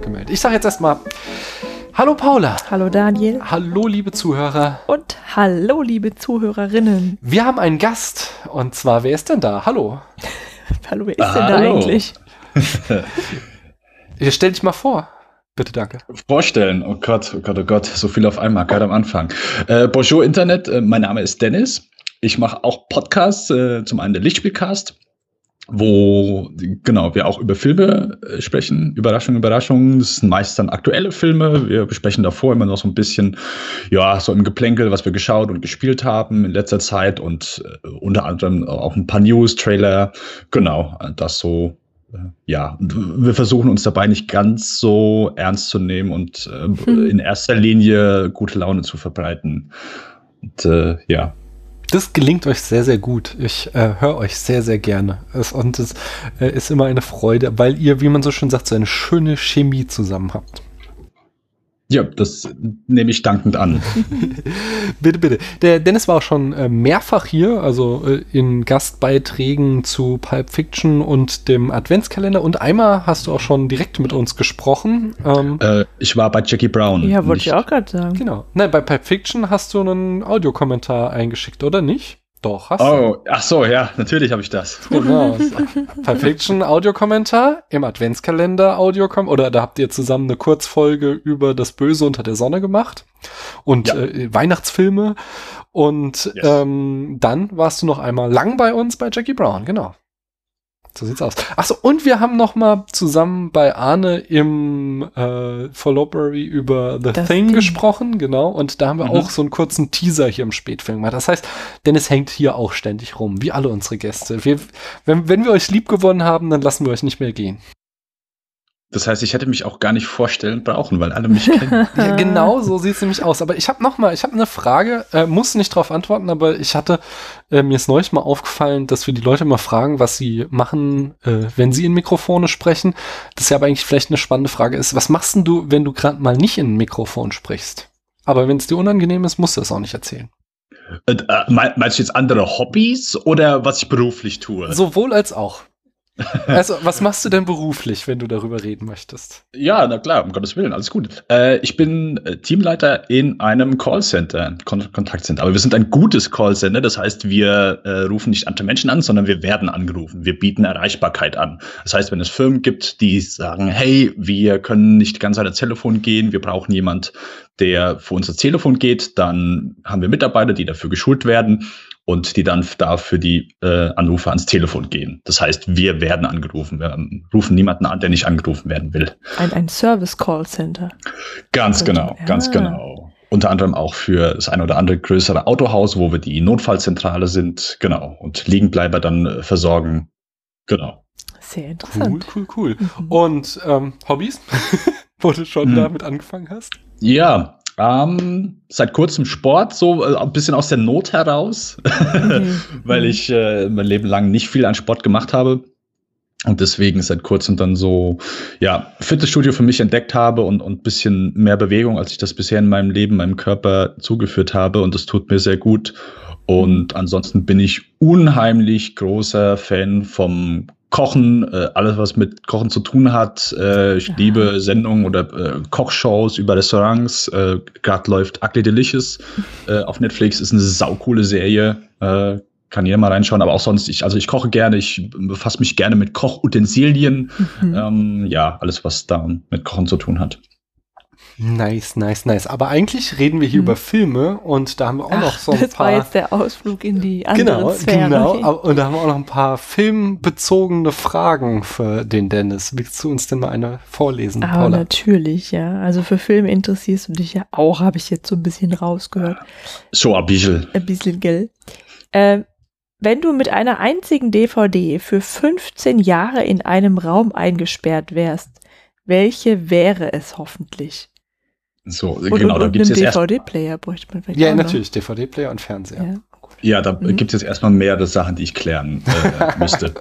gemeldet. Ich sage jetzt erstmal Hallo Paula. Hallo Daniel. Hallo liebe Zuhörer. Und hallo liebe Zuhörerinnen. Wir haben einen Gast und zwar, wer ist denn da? Hallo. hallo, wer ist denn da eigentlich? Stell dich mal vor. Bitte, danke. Vorstellen, oh Gott, oh Gott, oh Gott, so viel auf einmal, gerade am Anfang. Äh, Bonjour Internet, äh, mein Name ist Dennis. Ich mache auch Podcasts, äh, zum einen der Lichtspielcast, wo genau wir auch über Filme äh, sprechen. Überraschung, Überraschung. Das sind meist dann aktuelle Filme. Wir besprechen davor immer noch so ein bisschen, ja, so im Geplänkel, was wir geschaut und gespielt haben in letzter Zeit und äh, unter anderem auch ein paar News, Trailer. Genau, das so. Äh, ja, wir versuchen uns dabei nicht ganz so ernst zu nehmen und äh, hm. in erster Linie gute Laune zu verbreiten. Und äh, ja, das gelingt euch sehr, sehr gut. Ich äh, höre euch sehr, sehr gerne. Es, und es äh, ist immer eine Freude, weil ihr, wie man so schön sagt, so eine schöne Chemie zusammen habt. Ja, das nehme ich dankend an. bitte, bitte. Der Dennis war auch schon äh, mehrfach hier, also äh, in Gastbeiträgen zu Pulp Fiction und dem Adventskalender. Und einmal hast du auch schon direkt mit uns gesprochen. Ähm, äh, ich war bei Jackie Brown. Ja, wollte ich auch gerade sagen. Genau. Nein, bei Pulp Fiction hast du einen Audiokommentar eingeschickt, oder nicht? Doch, hast oh, du. Ach so, ja, natürlich habe ich das. Genau. Perfection Audiokommentar im Adventskalender Audiokommentar oder da habt ihr zusammen eine Kurzfolge über das Böse unter der Sonne gemacht und ja. äh, Weihnachtsfilme und yes. ähm, dann warst du noch einmal lang bei uns bei Jackie Brown, genau. So sieht's aus. Achso, und wir haben noch mal zusammen bei Arne im äh, Followbury über The Thing Ding. gesprochen, genau. Und da haben wir mhm. auch so einen kurzen Teaser hier im Spätfilm gemacht. Das heißt, Dennis hängt hier auch ständig rum, wie alle unsere Gäste. Wir, wenn, wenn wir euch lieb gewonnen haben, dann lassen wir euch nicht mehr gehen. Das heißt, ich hätte mich auch gar nicht vorstellen brauchen, weil alle mich kennen. ja, genau, so sieht es nämlich aus. Aber ich habe noch mal, ich habe eine Frage, äh, muss nicht darauf antworten, aber ich hatte, äh, mir ist neulich mal aufgefallen, dass wir die Leute mal fragen, was sie machen, äh, wenn sie in Mikrofone sprechen. Das ja aber eigentlich vielleicht eine spannende Frage ist, was machst denn du, wenn du gerade mal nicht in ein Mikrofon sprichst? Aber wenn es dir unangenehm ist, musst du es auch nicht erzählen. Äh, äh, meinst du jetzt andere Hobbys oder was ich beruflich tue? Sowohl als auch. Also, was machst du denn beruflich, wenn du darüber reden möchtest? Ja, na klar, um Gottes Willen, alles gut. Äh, ich bin äh, Teamleiter in einem Callcenter, Kon Kontaktcenter. Aber wir sind ein gutes Callcenter, das heißt, wir äh, rufen nicht andere Menschen an, sondern wir werden angerufen. Wir bieten Erreichbarkeit an. Das heißt, wenn es Firmen gibt, die sagen, hey, wir können nicht ganz an das Telefon gehen, wir brauchen jemand, der für uns das Telefon geht, dann haben wir Mitarbeiter, die dafür geschult werden und die dann da für die äh, Anrufe ans Telefon gehen. Das heißt, wir werden angerufen. Wir rufen niemanden an, der nicht angerufen werden will. Ein, ein Service-Call-Center. Ganz genau, ja. ganz genau. Unter anderem auch für das ein oder andere größere Autohaus, wo wir die Notfallzentrale sind. Genau. Und Liegenbleiber dann äh, versorgen. Genau. Sehr interessant. Cool, cool, cool. Mhm. Und ähm, Hobbys? wo du schon hm. damit angefangen hast? Ja, ähm, seit kurzem Sport, so äh, ein bisschen aus der Not heraus, mhm. weil ich äh, mein Leben lang nicht viel an Sport gemacht habe. Und deswegen seit kurzem dann so, ja, Fitnessstudio für mich entdeckt habe und, und bisschen mehr Bewegung, als ich das bisher in meinem Leben, meinem Körper zugeführt habe. Und das tut mir sehr gut. Und mhm. ansonsten bin ich unheimlich großer Fan vom Kochen, äh, alles was mit Kochen zu tun hat. Äh, ich ja. liebe Sendungen oder äh, Kochshows über Restaurants. Äh, Gerade läuft Ugly Delicious äh, auf Netflix, ist eine saukoole Serie. Äh, kann jeder mal reinschauen, aber auch sonst, ich, also ich koche gerne, ich befasse mich gerne mit Kochutensilien. Mhm. Ähm, ja, alles, was da mit Kochen zu tun hat. Nice, nice, nice. Aber eigentlich reden wir hier hm. über Filme und da haben wir auch Ach, noch so ein das paar. Das war jetzt der Ausflug in die andere genau, Sphäre. Genau, und da haben wir auch noch ein paar filmbezogene Fragen für den Dennis. Willst du uns denn mal eine vorlesen, Aber Paula? natürlich, ja. Also für Filme interessierst du dich ja auch, habe ich jetzt so ein bisschen rausgehört. So ein bisschen. Ein bisschen, gell. Äh, wenn du mit einer einzigen DVD für 15 Jahre in einem Raum eingesperrt wärst, welche wäre es hoffentlich? So, und, genau, und, da gibt es DVD-Player bräuchte man vielleicht. Ja, natürlich, DVD-Player und Fernseher. Ja, ja da mhm. gibt es jetzt erstmal mehrere Sachen, die ich klären äh, müsste.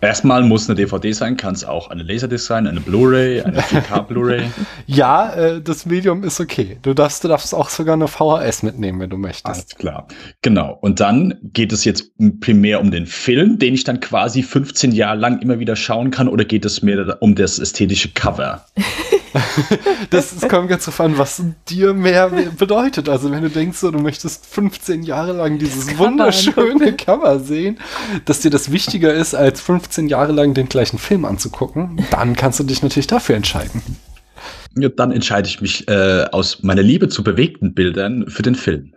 Erstmal muss eine DVD sein, kann es auch eine Laserdisc sein, eine Blu-ray, eine 4K Blu-ray. ja, äh, das Medium ist okay. Du darfst, du darfst auch sogar eine VHS mitnehmen, wenn du möchtest. Alles klar. Genau. Und dann geht es jetzt primär um den Film, den ich dann quasi 15 Jahre lang immer wieder schauen kann, oder geht es mehr um das ästhetische Cover? das, das kommt ganz drauf an, was dir mehr bedeutet. Also wenn du denkst, so, du möchtest 15 Jahre lang dieses wunderschöne Cover sehen, dass dir das wichtiger ist, als 15 Jahre lang den gleichen Film anzugucken, dann kannst du dich natürlich dafür entscheiden. Ja, dann entscheide ich mich äh, aus meiner Liebe zu bewegten Bildern für den Film.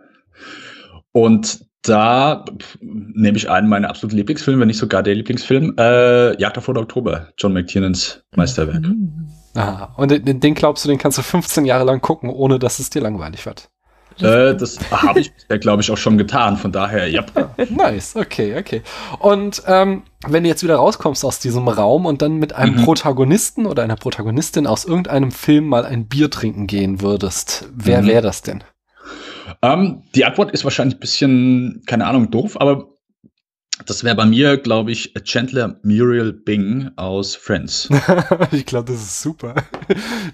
Und da nehme ich einen meiner absoluten Lieblingsfilme, wenn nicht sogar der Lieblingsfilm, äh, Jagd auf Oktober, John McTiernans Meisterwerk. Mhm. Aha. Und den, den, glaubst du, den kannst du 15 Jahre lang gucken, ohne dass es dir langweilig wird? Äh, das habe ich, glaube ich, auch schon getan. Von daher, ja. nice, okay, okay. Und ähm, wenn du jetzt wieder rauskommst aus diesem Raum und dann mit einem mhm. Protagonisten oder einer Protagonistin aus irgendeinem Film mal ein Bier trinken gehen würdest, wer mhm. wäre das denn? Ähm, die Antwort ist wahrscheinlich ein bisschen, keine Ahnung, doof, aber das wäre bei mir, glaube ich, Chandler Muriel Bing aus Friends. ich glaube, das ist super.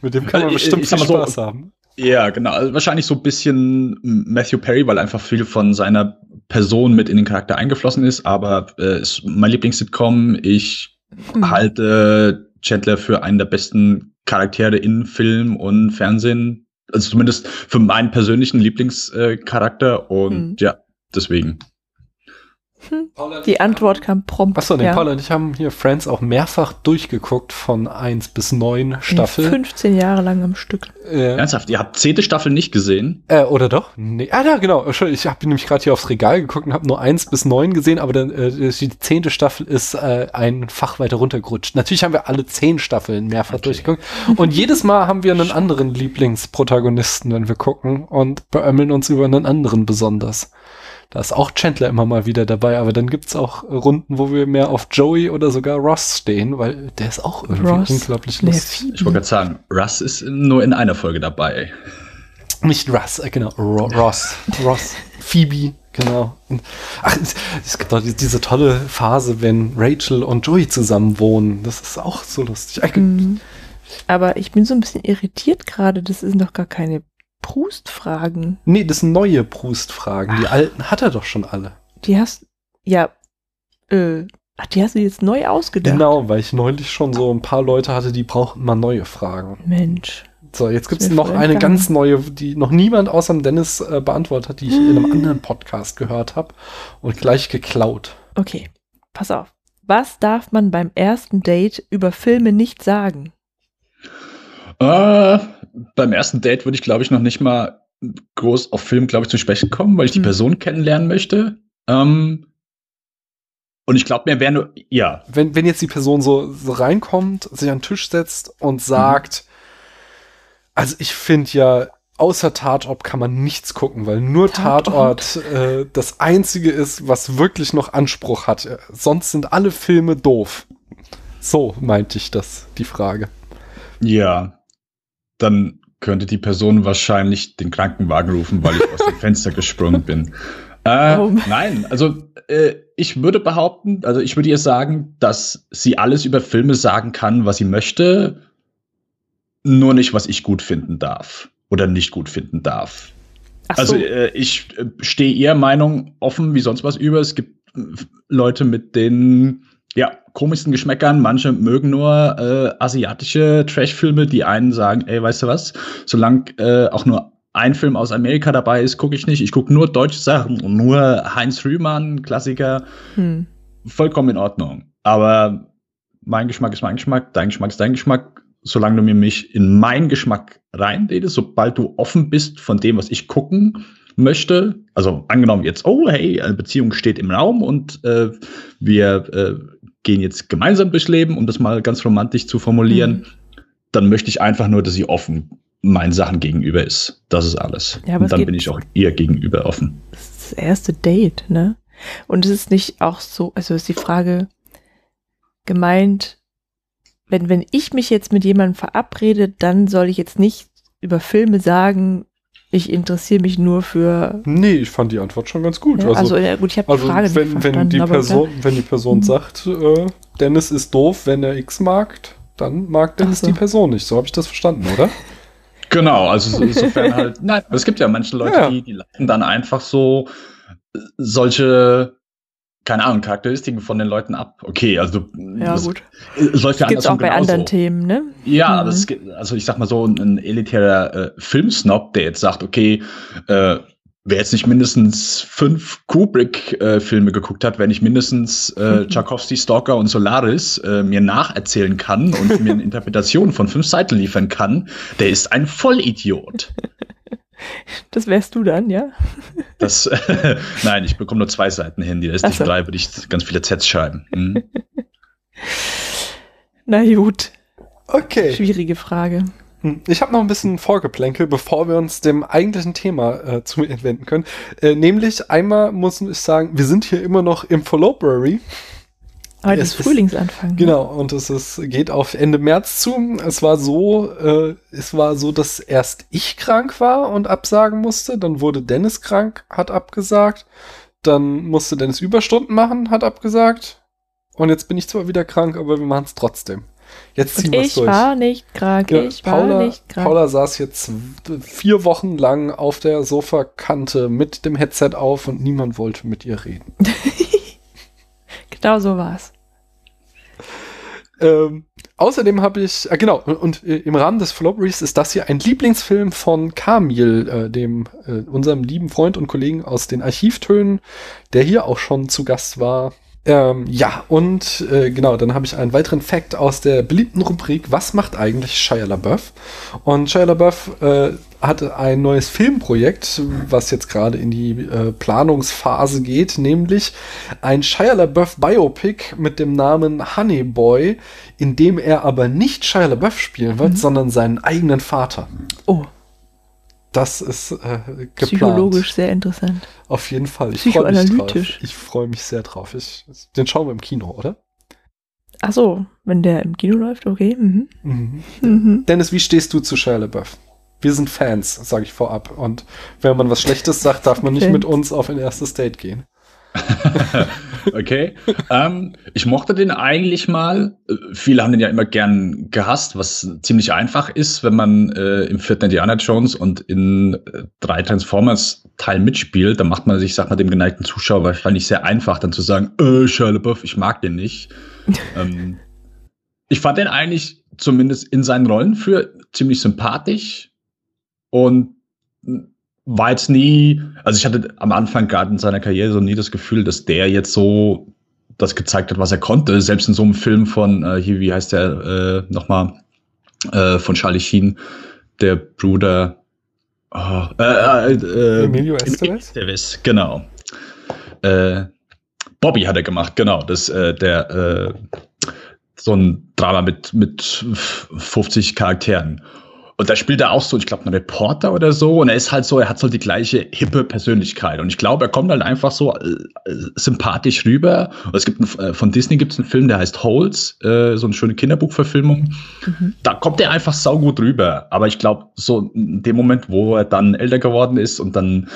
Mit dem kann man bestimmt ich, ich viel Spaß so, haben. Ja, genau. Also wahrscheinlich so ein bisschen Matthew Perry, weil einfach viel von seiner Person mit in den Charakter eingeflossen ist. Aber äh, ist mein Lieblings-Sitcom. Ich mhm. halte Chandler für einen der besten Charaktere in Film und Fernsehen. Also zumindest für meinen persönlichen Lieblingscharakter. und mhm. ja, deswegen. Die Antwort kam prompt. Achso, nee, ja. Paula und ich haben hier Friends auch mehrfach durchgeguckt von 1 bis 9 Staffel. 15 Jahre lang am Stück. Äh, Ernsthaft, ihr habt zehnte Staffel nicht gesehen? Äh, oder doch? Nee. Ah, ja, genau. Ich habe nämlich gerade hier aufs Regal geguckt und habe nur 1 bis 9 gesehen, aber dann, äh, die zehnte Staffel ist äh, ein Fach weiter runtergerutscht. Natürlich haben wir alle zehn Staffeln mehrfach okay. durchgeguckt. Und jedes Mal haben wir einen anderen Lieblingsprotagonisten, wenn wir gucken und beömmeln uns über einen anderen besonders. Da ist auch Chandler immer mal wieder dabei, aber dann gibt's auch Runden, wo wir mehr auf Joey oder sogar Ross stehen, weil der ist auch irgendwie Ross unglaublich lustig. Ich wollte gerade sagen, Russ ist nur in einer Folge dabei. Nicht Russ, äh, genau, Ro Ross. Ross. Phoebe, genau. Ach, es, es gibt doch diese tolle Phase, wenn Rachel und Joey zusammen wohnen. Das ist auch so lustig. Mhm. Aber ich bin so ein bisschen irritiert gerade. Das sind doch gar keine Proust-Fragen. Nee, das sind neue Proust-Fragen. Die alten hat er doch schon alle. Die hast, ja, äh, ach, die hast du jetzt neu ausgedacht. Genau, weil ich neulich schon so ein paar Leute hatte, die brauchten mal neue Fragen. Mensch. So, jetzt gibt es noch eine gegangen. ganz neue, die noch niemand außer Dennis äh, beantwortet hat, die ich hm. in einem anderen Podcast gehört habe und gleich geklaut. Okay, pass auf. Was darf man beim ersten Date über Filme nicht sagen? Äh, beim ersten Date würde ich, glaube ich, noch nicht mal groß auf Film, glaube ich, zu sprechen kommen, weil ich die hm. Person kennenlernen möchte. Ähm, und ich glaube mir, wäre nur, ja. Wenn, wenn jetzt die Person so, so reinkommt, sich an den Tisch setzt und sagt, mhm. also ich finde ja, außer Tatort kann man nichts gucken, weil nur Tatort, Tatort äh, das einzige ist, was wirklich noch Anspruch hat. Sonst sind alle Filme doof. So meinte ich das, die Frage. Ja, dann könnte die Person wahrscheinlich den Krankenwagen rufen, weil ich aus dem Fenster gesprungen bin. Äh, oh. Nein, also äh, ich würde behaupten, also ich würde ihr sagen, dass sie alles über Filme sagen kann, was sie möchte, nur nicht, was ich gut finden darf oder nicht gut finden darf. So. Also äh, ich äh, stehe ihrer Meinung offen wie sonst was über. Es gibt äh, Leute, mit denen ja, komischsten Geschmäckern. Manche mögen nur äh, asiatische Trash-Filme, die einen sagen, ey, weißt du was, solange äh, auch nur ein Film aus Amerika dabei ist, gucke ich nicht. Ich gucke nur deutsche Sachen und nur Heinz Rühmann, Klassiker. Hm. Vollkommen in Ordnung. Aber mein Geschmack ist mein Geschmack, dein Geschmack ist dein Geschmack. Solange du mir mich in meinen Geschmack reinredest, sobald du offen bist von dem, was ich gucken möchte, also angenommen jetzt, oh hey, eine Beziehung steht im Raum und äh, wir äh, gehen jetzt gemeinsam durchs Leben, um das mal ganz romantisch zu formulieren, mhm. dann möchte ich einfach nur, dass sie offen meinen Sachen gegenüber ist. Das ist alles. Ja, und dann bin ich auch ihr gegenüber offen. Das ist das erste Date, ne? Und es ist nicht auch so, also ist die Frage gemeint, wenn, wenn ich mich jetzt mit jemandem verabrede, dann soll ich jetzt nicht über Filme sagen, Ich interessiere mich nur für. Nee, ich fand die Antwort schon ganz gut. Ja, also, also ja, gut, ich habe also die Frage wenn, nicht wenn die Person, wenn die Person Mhm. sagt, äh, Dennis ist doof, wenn er X mag, dann mag Dennis so. die Person nicht. So habe ich das verstanden, oder? Genau, also so- insofern halt. Nein, aber es gibt ja manche Leute, Ja. die, die leiten dann einfach so äh, solche, keine Ahnung, Charakteristiken von den Leuten ab. Okay, also Ja, das, gut. Es läuft ja Gibt's auch bei genauso. anderen Themen, ne? Ja, Mhm. gibt, also ich sag mal so, ein, ein elitärer äh, Filmsnob, der jetzt sagt, okay, äh, wer jetzt nicht mindestens fünf Kubrick-Filme geguckt hat, wer nicht mindestens äh, Tchaikovsky, Stalker und Solaris äh, mir nacherzählen kann und mir eine Interpretation von fünf Seiten liefern kann, der ist ein Vollidiot. Das wärst du dann, ja? Das, nein, ich bekomme nur zwei Seiten hin. Die Ach restlichen so. drei würde ich ganz viele Zs schreiben. Hm. Na gut. Okay. Schwierige Frage. Hm, Ich habe noch ein bisschen Vorgeplänkel, bevor wir uns dem eigentlichen Thema äh, zu wenden können. Äh, nämlich einmal muss ich sagen, wir sind hier immer noch im Followberry. Heute Es ist Frühlingsanfang. ne? Genau, und es ist, geht auf Ende März zu. Es war so, äh, es war so, dass erst ich krank war und absagen musste, dann wurde Dennis krank, hat abgesagt, dann musste Dennis Überstunden machen, hat abgesagt. Und jetzt bin ich zwar wieder krank, aber wir machen es trotzdem. Jetzt ziehen wir es ich durch. war nicht krank. Ja, ich war Paula, nicht krank. Paula saß jetzt vier Wochen lang auf der Sofakante mit dem Headset auf und niemand wollte mit ihr reden. Genau so war's. Ähm, außerdem habe ich, äh, genau, und, äh, im Rahmen des Flopperies ist das hier ein Lieblingsfilm von Kamil, äh, dem äh, unserem lieben Freund und Kollegen aus den Archivtönen, der hier auch schon zu Gast war. Ähm, ja, und äh, genau, dann habe ich einen weiteren Fact aus der beliebten Rubrik Was macht eigentlich Shia LaBeouf? Und Shia LaBeouf äh, hatte ein neues Filmprojekt, was jetzt gerade in die äh, Planungsphase geht, nämlich ein Shia LaBeouf Biopic mit dem Namen Honey Boy, in dem er aber nicht Shia LaBeouf spielen wird, sondern seinen eigenen Vater. Oh, Das ist äh, geplant. psychologisch sehr interessant. Auf jeden Fall. Ich freue mich drauf. Psychoanalytisch. Ich freue mich sehr drauf. Ich, den schauen wir im Kino, oder? Ach so, wenn der im Kino läuft, okay. Mhm. Mhm. Mhm. Dennis, wie stehst du zu Shia LaBeouf? Wir sind Fans, sage ich vorab. Und wenn man was Schlechtes sagt, darf man nicht Fans. mit uns auf ein erstes Date gehen. Okay. ähm, ich mochte den eigentlich mal. Viele haben den ja immer gern gehasst, was ziemlich einfach ist, wenn man äh, im vierten Indiana Jones und in äh, drei Transformers Teil mitspielt. Dann macht man sich, sag mal, dem geneigten Zuschauer wahrscheinlich sehr einfach, dann zu sagen, äh, LaBeouf, ich mag den nicht. ähm, ich fand den eigentlich zumindest in seinen Rollen für ziemlich sympathisch und war jetzt nie, also ich hatte am Anfang gerade in seiner Karriere so nie das Gefühl, dass der jetzt so das gezeigt hat, was er konnte. Selbst in so einem Film von, äh, hier, wie heißt der äh, nochmal, äh, von Charlie Sheen, der Bruder, oh, äh, äh, Emilio Estevez? Estevez, genau. Äh, Bobby hat er gemacht, genau. Das, äh, der, so ein Drama mit, mit 50 Charakteren. Und da spielt er auch so, ich glaube, einen Reporter oder so. Und er ist halt so, er hat so die gleiche hippe Persönlichkeit. Und ich glaube, er kommt halt einfach so äh, äh, sympathisch rüber. Und es gibt einen, äh, von Disney gibt es einen Film, der heißt Holes, äh, so eine schöne Kinderbuchverfilmung. Mhm. Da kommt er einfach saugut rüber. Aber ich glaube, so in dem Moment, wo er dann älter geworden ist und dann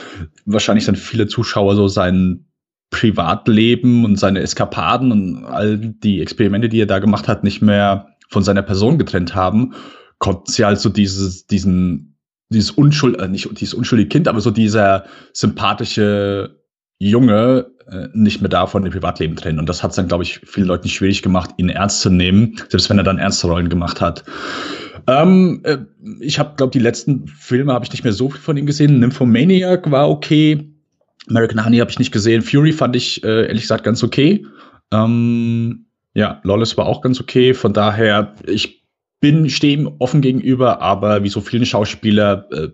wahrscheinlich dann viele Zuschauer so sein Privatleben und seine Eskapaden und all die Experimente, die er da gemacht hat, nicht mehr von seiner Person getrennt haben, konnten sie halt so dieses, diesen, dieses Unschuld, äh, nicht dieses unschuldige Kind, aber so dieser sympathische Junge äh, nicht mehr davon im Privatleben trennen. Und das hat es dann, glaube ich, vielen Leuten schwierig gemacht, ihn ernst zu nehmen, selbst wenn er dann ernste Rollen gemacht hat. Ähm, äh, ich habe, glaube die letzten Filme habe ich nicht mehr so viel von ihm gesehen. Nymphomaniac war okay. American Honey habe ich nicht gesehen. Fury fand ich äh, ehrlich gesagt ganz okay. Ähm, ja, Lawless war auch ganz okay. Von daher, ich bin, stehe ihm offen gegenüber, aber wie so vielen Schauspieler äh,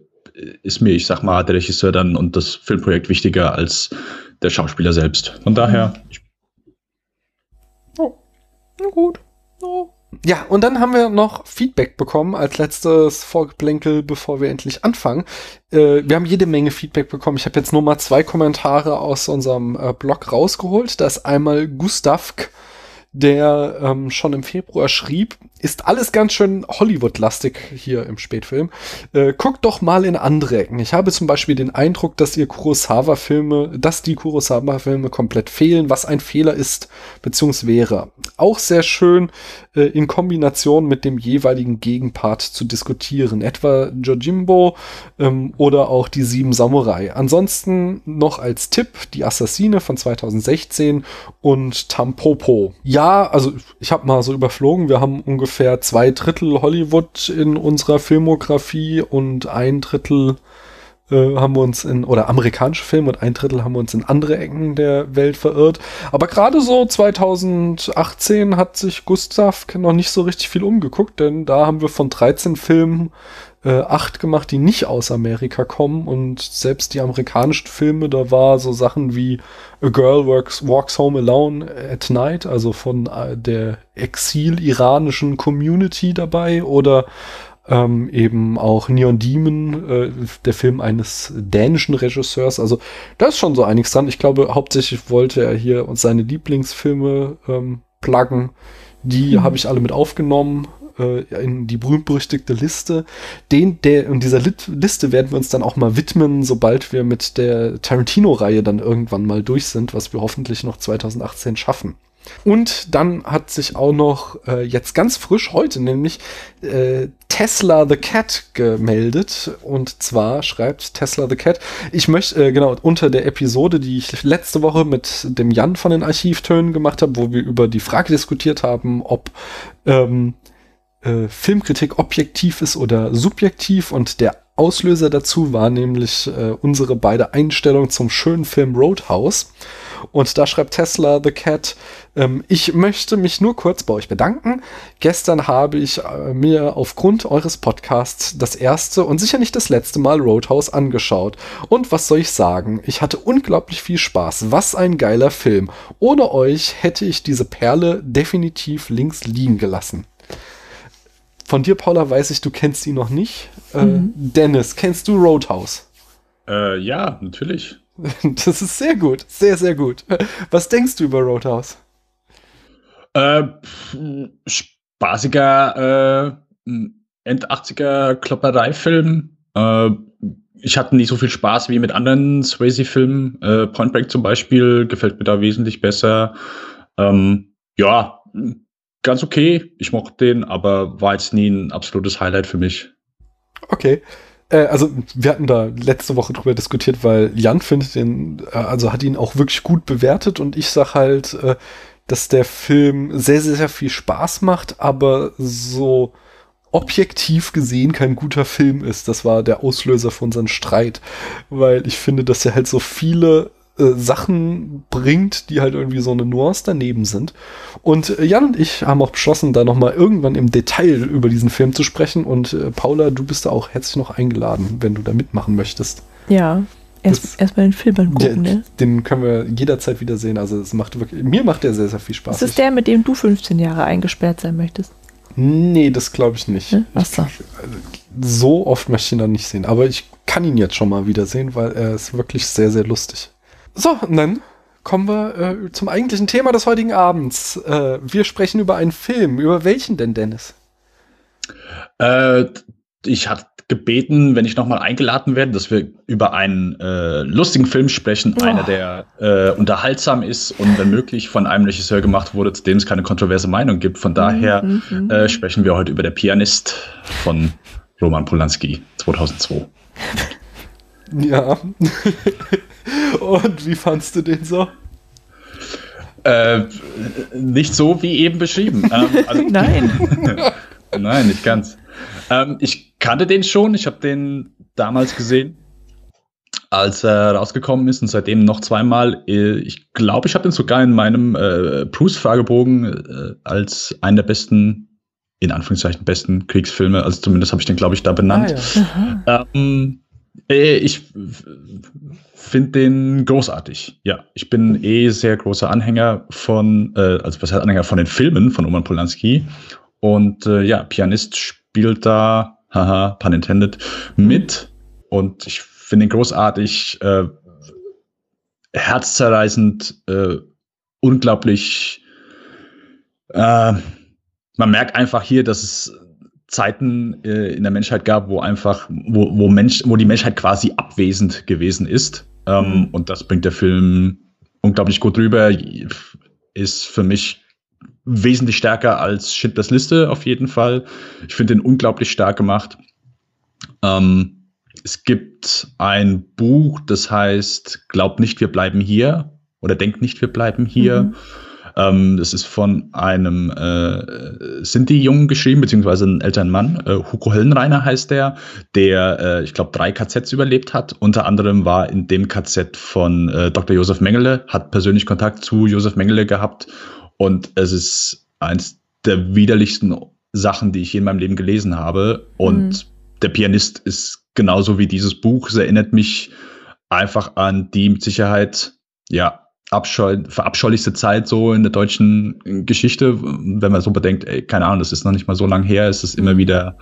ist mir, ich sag mal, der Regisseur dann und das Filmprojekt wichtiger als der Schauspieler selbst. Von daher, ich Na gut. Oh. Ja, und dann haben wir noch Feedback bekommen als letztes Vorgeplänkel, bevor wir endlich anfangen. Äh, wir haben jede Menge Feedback bekommen. Ich habe jetzt nur mal zwei Kommentare aus unserem äh, Blog rausgeholt. Da ist einmal Gustavk, der ähm, schon im Februar schrieb, ist alles ganz schön Hollywood-lastig hier im Spätfilm. Äh, guckt doch mal in andere Ecken. Ich habe zum Beispiel den Eindruck, dass ihr Kurosawa-Filme, dass die Kurosawa-Filme komplett fehlen, was ein Fehler ist, beziehungsweise wäre. Auch sehr schön äh, in Kombination mit dem jeweiligen Gegenpart zu diskutieren. Etwa Jojimbo ähm, oder auch die Sieben Samurai. Ansonsten noch als Tipp die Assassine von 2016 und Tampopo. Ja, also ich habe mal so überflogen. Wir haben ungefähr ungefähr zwei Drittel Hollywood in unserer Filmografie und ein Drittel äh, haben wir uns in, oder amerikanische Filme und ein Drittel haben wir uns in andere Ecken der Welt verirrt. Aber gerade so 2018 hat sich Gustav noch nicht so richtig viel umgeguckt, denn da haben wir von 13 Filmen äh, acht gemacht, die nicht aus Amerika kommen und selbst die amerikanischen Filme, da war so Sachen wie A Girl Works, Walks Home Alone at Night, also von äh, der exil-iranischen Community dabei oder ähm, eben auch Neon Demon, äh, der Film eines dänischen Regisseurs. Also da ist schon so einiges dran. Ich glaube, hauptsächlich wollte er hier uns seine Lieblingsfilme ähm, pluggen. Die mhm. habe ich alle mit aufgenommen äh, in die berühmt-berüchtigte Liste. Den, der, und dieser Lit Liste werden wir uns dann auch mal widmen, sobald wir mit der Tarantino-Reihe dann irgendwann mal durch sind, was wir hoffentlich noch 2018 schaffen. Und dann hat sich auch noch äh, jetzt ganz frisch heute nämlich äh, Tesla the Cat gemeldet. Und zwar schreibt Tesla the Cat, ich möchte, äh, genau, unter der Episode, die ich letzte Woche mit dem Jan von den Archivtönen gemacht habe, wo wir über die Frage diskutiert haben, ob ähm, äh, Filmkritik objektiv ist oder subjektiv und der Auslöser dazu war nämlich äh, unsere beide Einstellungen zum schönen Film Roadhouse. Und da schreibt Tesla The Cat, ähm, ich möchte mich nur kurz bei euch bedanken. Gestern habe ich äh, mir aufgrund eures Podcasts das erste und sicher nicht das letzte Mal Roadhouse angeschaut. Und was soll ich sagen? Ich hatte unglaublich viel Spaß. Was ein geiler Film. Ohne euch hätte ich diese Perle definitiv links liegen gelassen. Von dir, Paula, weiß ich, du kennst ihn noch nicht. Äh, mhm. Dennis, kennst du Roadhouse? Äh, ja, natürlich. Das ist sehr gut, sehr, sehr gut. Was denkst du über Roadhouse? Äh, spaßiger äh, End-80er Kloppereifilm. Äh, ich hatte nicht so viel Spaß wie mit anderen Swayze-Filmen. Äh, Point Break zum Beispiel gefällt mir da wesentlich besser. Ähm, ja, ganz okay. Ich mochte den, aber war jetzt nie ein absolutes Highlight für mich. Okay. Äh, also wir hatten da letzte Woche drüber diskutiert, weil Jan findet den, äh, also hat ihn auch wirklich gut bewertet und ich sag halt, äh, dass der Film sehr, sehr, sehr viel Spaß macht, aber so objektiv gesehen kein guter Film ist. Das war der Auslöser für unseren Streit, weil ich finde, dass er halt so viele äh, Sachen bringt, die halt irgendwie so eine Nuance daneben sind. Und äh, Jan und ich haben auch beschlossen, da nochmal irgendwann im Detail über diesen Film zu sprechen. Und äh, Paula, du bist da auch herzlich noch eingeladen, wenn du da mitmachen möchtest. Ja. Erst, erst den Film angucken, ne? Den können wir jederzeit wieder sehen. Also es macht wirklich, mir macht der sehr, sehr viel Spaß. Das ist der, mit dem du 15 Jahre eingesperrt sein möchtest. Nee, das glaube ich nicht. Hm? Was da? So oft möchte ich ihn dann nicht sehen. Aber ich kann ihn jetzt schon mal wieder sehen, weil er ist wirklich sehr, sehr lustig. So, und dann kommen wir äh, zum eigentlichen Thema des heutigen Abends. Äh, wir sprechen über einen Film. Über welchen denn, Dennis? Äh, ich hatte gebeten, wenn ich nochmal eingeladen werde, dass wir über einen äh, lustigen Film sprechen, oh. einer, der äh, unterhaltsam ist und wenn möglich von einem Regisseur gemacht wurde, zu dem es keine kontroverse Meinung gibt. Von daher mhm. äh, sprechen wir heute über Der Pianist von Roman Polanski 2002. Ja. Und wie fandst du den so? Äh, nicht so wie eben beschrieben. Ähm, also, Nein. Nein, nicht ganz. Ähm, ich kannte den schon. Ich habe den damals gesehen, als er rausgekommen ist und seitdem noch zweimal. Äh, ich glaube, ich habe den sogar in meinem äh, Bruce-Fragebogen äh, als einen der besten, in Anführungszeichen besten Kriegsfilme. Also zumindest habe ich den, glaube ich, da benannt. Ah, ja. ähm, äh, ich finde den großartig. Ja, ich bin eh sehr großer Anhänger von, äh, also was heißt Anhänger von den Filmen von Roman Polanski. Und äh, ja, Pianist spielt da, haha, pun intended, mit. Und ich finde ihn großartig, äh, herzzerreißend, äh, unglaublich, äh, man merkt einfach hier, dass es Zeiten äh, in der Menschheit gab, wo einfach, wo, wo Mensch, wo die Menschheit quasi abwesend gewesen ist. Ähm, mhm. Und das bringt der Film unglaublich gut rüber. Ist für mich wesentlich stärker als Schindlers Liste auf jeden Fall. Ich finde den unglaublich stark gemacht. Ähm, es gibt ein Buch, das heißt Glaub nicht, wir bleiben hier oder Denk nicht, wir bleiben hier. Mhm. Ähm, das ist von einem äh, Sinti-Jungen geschrieben, beziehungsweise einem älteren Mann. Äh, Hugo Höllenreiner heißt der, der, äh, ich glaube, drei KZs überlebt hat. Unter anderem war in dem KZ von äh, Dr. Josef Mengele, hat persönlich Kontakt zu Josef Mengele gehabt. Und es ist eins der widerlichsten Sachen, die ich je in meinem Leben gelesen habe. Und mhm. der Pianist ist genauso wie dieses Buch. Es erinnert mich einfach an die mit Sicherheit, ja, abscheu verabscheulichste Zeit so in der deutschen Geschichte, wenn man so bedenkt, ey, keine Ahnung, das ist noch nicht mal so lang her, ist es immer mhm. wieder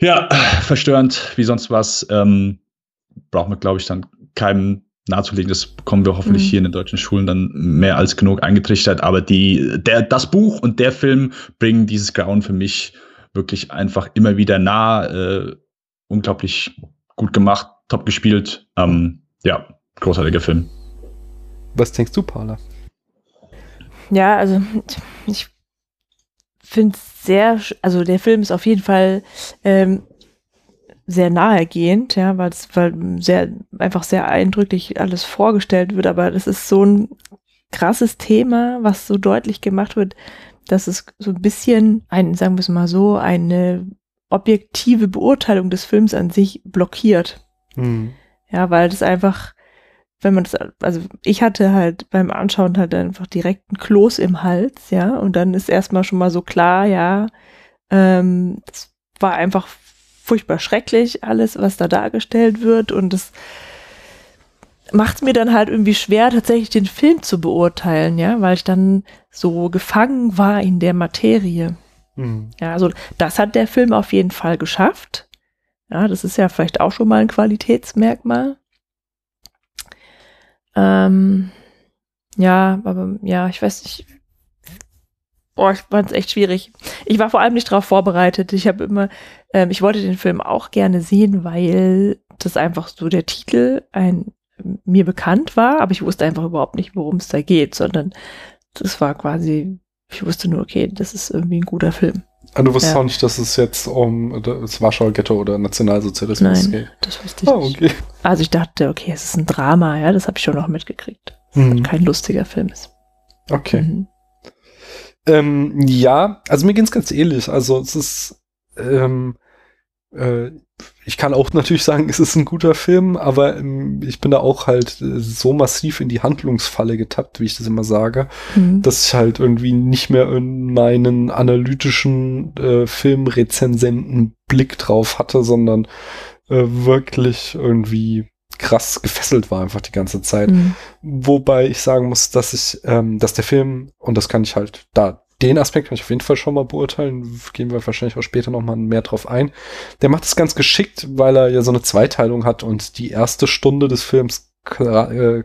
ja, verstörend wie sonst was. Ähm, braucht man, glaube ich, dann keinem nahezulegen. Das bekommen wir hoffentlich mhm. hier in den deutschen Schulen dann mehr als genug eingetrichtert. Aber die, der, das Buch und der Film bringen dieses Grauen für mich wirklich einfach immer wieder nah. Äh, unglaublich gut gemacht, top gespielt. Ähm, ja, großartiger Film. Was denkst du, Paula? Ja, also ich finde es sehr, also der Film ist auf jeden Fall ähm, sehr nahegehend, ja, weil es weil sehr einfach sehr eindrücklich alles vorgestellt wird, aber das ist so ein krasses Thema, was so deutlich gemacht wird, dass es so ein bisschen ein, sagen wir es mal so, eine objektive Beurteilung des Films an sich blockiert. Mhm. Ja, weil das einfach wenn man das, also ich hatte halt beim Anschauen halt einfach direkt ein Kloß im Hals, ja, und dann ist erstmal schon mal so klar, ja, ähm, es war einfach furchtbar schrecklich, alles, was da dargestellt wird und das macht es mir dann halt irgendwie schwer, tatsächlich den Film zu beurteilen, ja, weil ich dann so gefangen war in der Materie. Mhm. Ja, also das hat der Film auf jeden Fall geschafft. Ja, das ist ja vielleicht auch schon mal ein Qualitätsmerkmal. Ähm, ja, aber ja, ich weiß nicht. Boah, ich fand es echt schwierig. Ich war vor allem nicht darauf vorbereitet. Ich habe immer, ähm, ich wollte den Film auch gerne sehen, weil das einfach so der Titel ein mir bekannt war, aber ich wusste einfach überhaupt nicht, worum es da geht, sondern das war quasi, ich wusste nur, okay, das ist irgendwie ein guter Film. Ah, du wusstest ja. auch nicht, dass es jetzt um das Warschauer Ghetto oder Nationalsozialismus Nein, geht. Das wusste ich ah, okay. nicht. Also ich dachte, okay, es ist ein Drama, ja, das habe ich schon noch mitgekriegt. Mhm. Kein lustiger Film ist. Okay. Mhm. Ähm, ja, also mir geht's ganz ähnlich. Also es ist ähm, äh, ich kann auch natürlich sagen, es ist ein guter Film, aber ähm, ich bin da auch halt äh, so massiv in die Handlungsfalle getappt, wie ich das immer sage, mhm. dass ich halt irgendwie nicht mehr in meinen analytischen äh, Filmrezensenten Blick drauf hatte, sondern äh, wirklich irgendwie krass gefesselt war einfach die ganze Zeit. Mhm. Wobei ich sagen muss, dass ich, ähm, dass der Film, und das kann ich halt da den Aspekt kann ich auf jeden Fall schon mal beurteilen. Gehen wir wahrscheinlich auch später noch mal mehr drauf ein. Der macht es ganz geschickt, weil er ja so eine Zweiteilung hat und die erste Stunde des Films äh,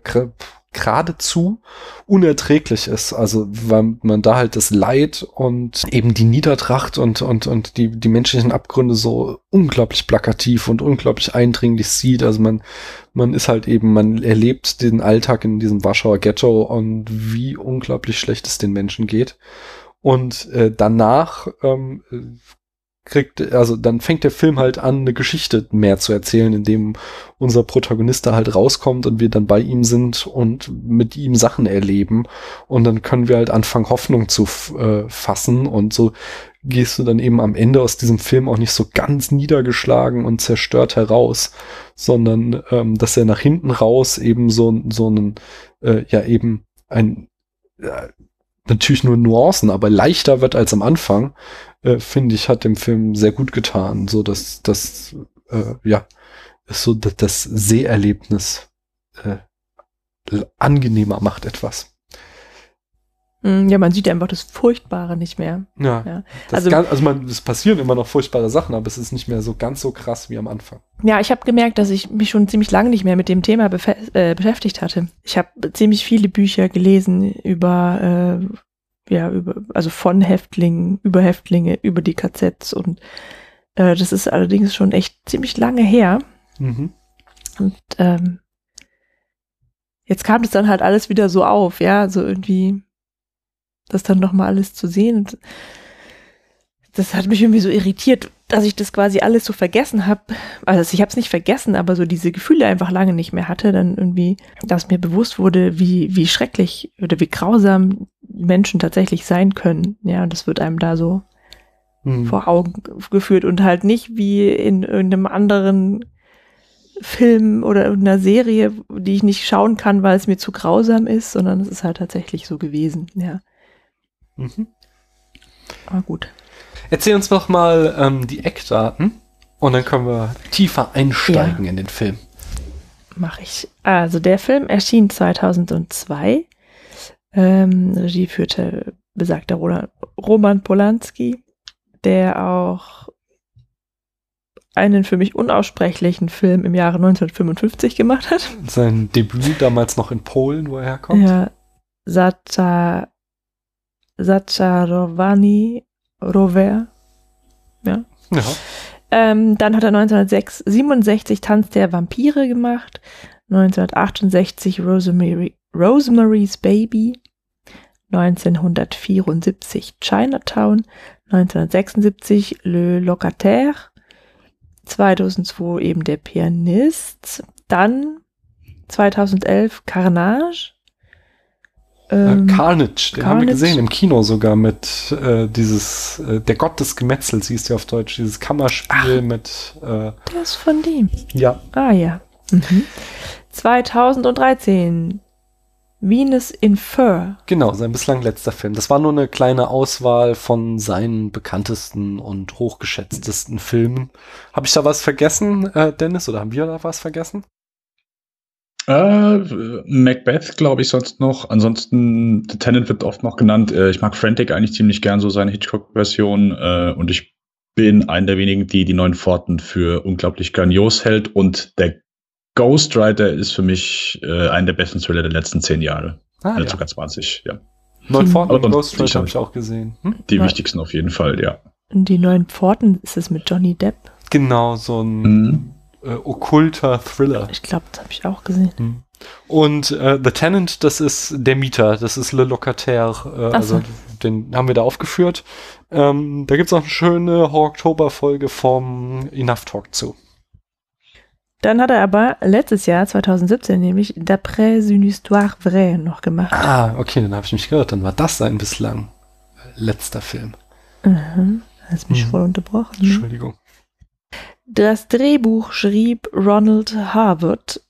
geradezu unerträglich ist. Also weil man da halt das Leid und eben die Niedertracht und, und, und die, die menschlichen Abgründe so unglaublich plakativ und unglaublich eindringlich sieht. Also man, man ist halt eben, man erlebt den Alltag in diesem Warschauer Ghetto und wie unglaublich schlecht es den Menschen geht. Und äh, danach ähm, kriegt, also dann fängt der Film halt an, eine Geschichte mehr zu erzählen, indem unser Protagonist da halt rauskommt und wir dann bei ihm sind und mit ihm Sachen erleben. Und dann können wir halt anfangen, Hoffnung zu äh, fassen. Und so gehst du dann eben am Ende aus diesem Film auch nicht so ganz niedergeschlagen und zerstört heraus, sondern ähm, dass er nach hinten raus eben so, so einen, äh, ja eben ein, äh, natürlich nur Nuancen, aber leichter wird als am Anfang, äh, finde ich, hat dem Film sehr gut getan, so dass das, äh, ja, ist so das, das Seherlebnis äh, angenehmer macht etwas. Mm, ja, man sieht einfach das Furchtbare nicht mehr. Ja. ja. also, kann, also man, es passieren immer noch furchtbare Sachen, aber es ist nicht mehr so ganz so krass wie am Anfang. Ja, ich habe gemerkt, dass ich mich schon ziemlich lange nicht mehr mit dem Thema äh, beschäftigt hatte. Ich habe ziemlich viele Bücher gelesen über äh, ja, über, also von Häftlingen, über Häftlinge, über die KZs und äh, das ist allerdings schon echt ziemlich lange her. Mhm. Und ähm, jetzt kam das dann halt alles wieder so auf, ja, so irgendwie das dann nochmal alles zu sehen. Und das hat mich irgendwie so irritiert, dass ich das quasi alles so vergessen habe. Also ich habe es nicht vergessen, aber so diese Gefühle einfach lange nicht mehr hatte. Dann irgendwie, dass mir bewusst wurde, wie, wie schrecklich oder wie grausam Menschen tatsächlich sein können. Ja, und das wird einem da so hm. vor Augen geführt und halt nicht wie in irgendeinem anderen Film oder irgendeiner Serie, die ich nicht schauen kann, weil es mir zu grausam ist, sondern es ist halt tatsächlich so gewesen, ja. Mhm. Aber gut. Erzähl uns doch mal ähm, die Eckdaten und dann können wir tiefer einsteigen ja. in den Film. Mach ich. Also der Film erschien 2002. Ähm, Regie führte besagter Roman Polanski, der auch einen für mich unaussprechlichen Film im Jahre 1955 gemacht hat. Sein Debüt damals noch in Polen, wo er herkommt. Ja, Sata, Zacharowani Rover. Ja. ja. Ähm, dann hat er 1967 Tanz der Vampire gemacht, 1968 Rosemary, Rosemary's Baby, 1974 Chinatown, 1976 Le Locataire, 2002 eben der Pianist, dann 2011 Carnage, ähm, Carnage, den Carnage. haben wir gesehen im Kino sogar mit äh, dieses äh, Der Gott des Gemetzels hieß der auf Deutsch, dieses Kammerspiel Ach, mit äh, Der ist von dem. Ja. Ah ja. Mhm. 2013 Venus in Fur. Genau, sein bislang letzter Film. Das war nur eine kleine Auswahl von seinen bekanntesten und hochgeschätztesten Filmen. Habe ich da was vergessen, äh, Dennis, oder haben wir da was vergessen? Äh, Macbeth, glaube ich, sonst noch. Ansonsten, The Tenant wird oft noch genannt. Äh, ich mag Frantic eigentlich ziemlich gern, so seine Hitchcock-Version. Äh, und ich bin einer der wenigen, die die neuen Pforten für unglaublich grandios hält. Und der Ghostwriter ist für mich äh, einer der besten Thriller der letzten zehn Jahre. Ah, ja. Sogar 20, ja. Neun Pforten und Ghostwriter habe ich auch gesehen. Hm? Die Nein. wichtigsten auf jeden Fall, ja. Und die neuen Pforten, ist es mit Johnny Depp? Genau, so ein mhm äh, okkulter Thriller. Ich glaube, das habe ich auch gesehen. Hm. Und äh, The Tenant, das ist der Mieter, das ist Le Locataire, äh, also den haben wir da aufgeführt. Ähm, da gibt es auch eine schöne Oktober-Folge vom Enough Talk zu. Dann hat er aber letztes Jahr, 2017, nämlich D'après une histoire vraie noch gemacht. Ah, okay, dann habe ich mich gehört. Dann war das sein bislang letzter Film. Mhm. Hast mich mhm. voll unterbrochen. Ne? Entschuldigung. Das Drehbuch schrieb Ronald Harwood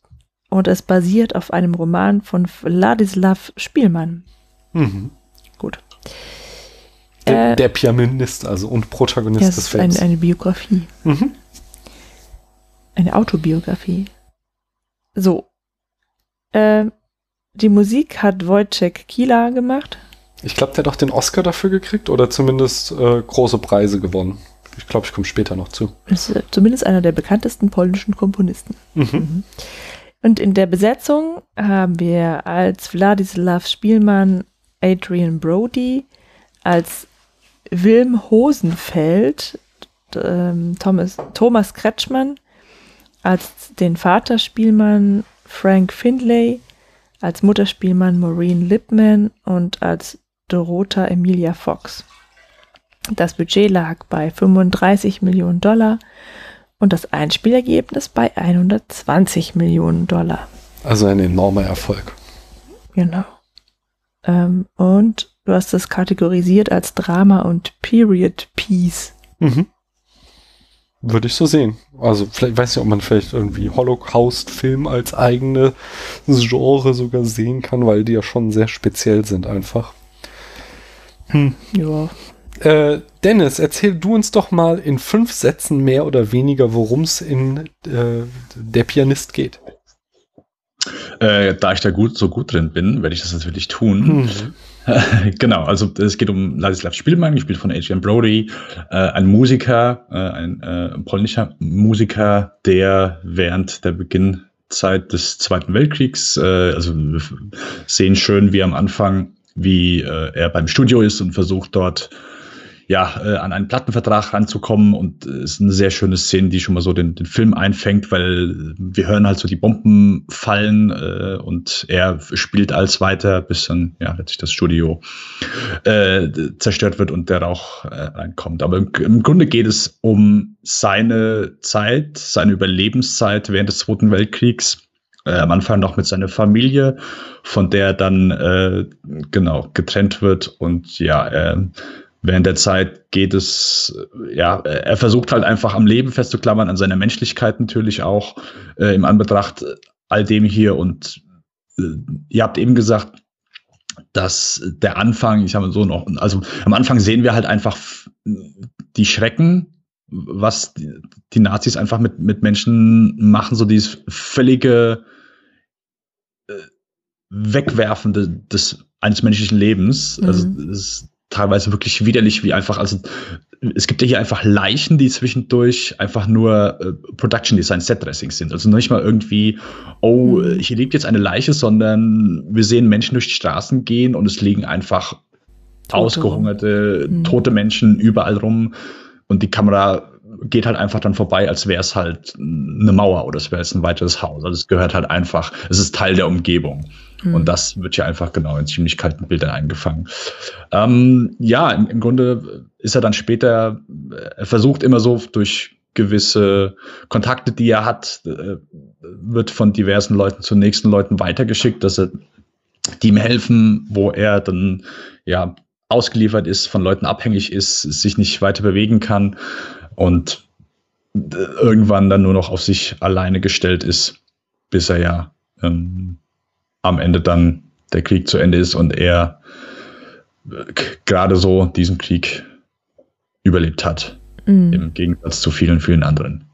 und es basiert auf einem Roman von Wladislaw Spielmann. Mhm. Gut. Der, äh, der, Pianist, also und Protagonist ja, des Films. Eine, eine Biografie. Mhm. Eine Autobiografie. So. Äh, die Musik hat Wojciech Kila gemacht. Ich glaube, der hat auch den Oscar dafür gekriegt oder zumindest äh, große Preise gewonnen. Ich glaube, ich komme später noch zu. Ist zumindest einer der bekanntesten polnischen Komponisten. Mhm. mhm. Und in der Besetzung haben wir als Wladislaw Spielmann Adrian Brody, als Wilm Hosenfeld ähm, Thomas, Thomas Kretschmann, als den Vater Spielmann Frank Findlay, als Mutterspielmann Maureen Lipman und als Dorota Emilia Fox. Das Budget lag bei 35 Millionen Dollar und das Einspielergebnis bei 120 Millionen Dollar. Also ein enormer Erfolg. Genau. Ähm, und du hast es kategorisiert als Drama und Period Piece. Mhm. Würde ich so sehen. Also vielleicht weiß ich, ob man vielleicht irgendwie Holocaust-Film als eigene Genre sogar sehen kann, weil die ja schon sehr speziell sind einfach. Hm. Ja, äh, Dennis, erzähl du uns doch mal in fünf Sätzen mehr oder weniger, worum es in äh, Der Pianist geht. Äh, da ich da gut, so gut drin bin, werde ich das natürlich tun. Mhm. genau, also es geht um Ladislav Spielmann, gespielt von Adrian Brody, äh, ein Musiker, äh, ein äh, polnischer Musiker, der während der Beginnzeit des Zweiten Weltkriegs, also wir sehen schön, wie am Anfang wie er beim Studio ist und versucht dort ja, äh, an einen Plattenvertrag ranzukommen. Und es äh, ist eine sehr schöne Szene, die schon mal so den, den Film einfängt, weil wir hören halt so die Bomben fallen äh, und er spielt als weiter, bis dann ja letztlich das Studio äh, zerstört wird und der Rauch äh, reinkommt. Aber im, im Grunde geht es um seine Zeit, seine Überlebenszeit während des Zweiten Weltkriegs. Äh, am Anfang noch mit seiner Familie, von der dann äh, genau getrennt wird und ja, äh, während der Zeit geht es, ja, er versucht halt einfach am Leben festzuklammern, an seiner Menschlichkeit natürlich auch, äh, im Anbetracht all dem hier. Und äh, ihr habt eben gesagt, dass der Anfang, ich habe so noch, also am Anfang sehen wir halt einfach die Schrecken, was die, die Nazis einfach mit, mit Menschen machen, so dieses völlige äh, Wegwerfende des eines menschlichen Lebens. Also mhm. Also das, teilweise wirklich widerlich, wie einfach, also es gibt ja hier einfach Leichen, die zwischendurch einfach nur äh, Production Design Set Dressings sind. Also nicht mal irgendwie, oh, mhm. hier liegt jetzt eine Leiche, sondern wir sehen Menschen durch die Straßen gehen und es liegen einfach tote. ausgehungerte, mhm. tote Menschen überall rum und die Kamera geht halt einfach dann vorbei, als wäre es halt eine Mauer oder es wäre jetzt ein weiteres Haus. Also es gehört halt einfach, es ist Teil der Umgebung. Mhm. Und das wird ja einfach genau in ziemlich kalten Bildern eingefangen. Ähm, ja, im, im, Grunde ist er dann später, er versucht immer so durch gewisse Kontakte, die er hat, äh, wird von diversen Leuten zu nächsten Leuten weitergeschickt, dass er die ihm helfen, wo er dann ja ausgeliefert ist, von Leuten abhängig ist, sich nicht weiter bewegen kann und irgendwann dann nur noch auf sich alleine gestellt ist, bis er ja ähm, am Ende dann der Krieg zu Ende ist und er äh, gerade so diesen Krieg überlebt hat. Mhm. Im Gegensatz zu vielen, vielen anderen.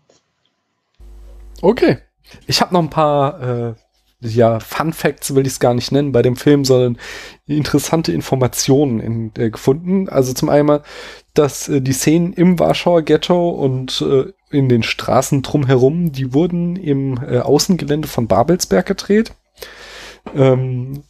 Okay. Ich habe noch ein paar äh, ja, Fun Facts will ich es gar nicht nennen bei dem Film, sondern interessante Informationen in, äh, gefunden. Also zum einen, dass äh, die Szenen im Warschauer Ghetto und äh, in den Straßen drumherum, die wurden im äh, Außengelände von Babelsberg gedreht. Ähm,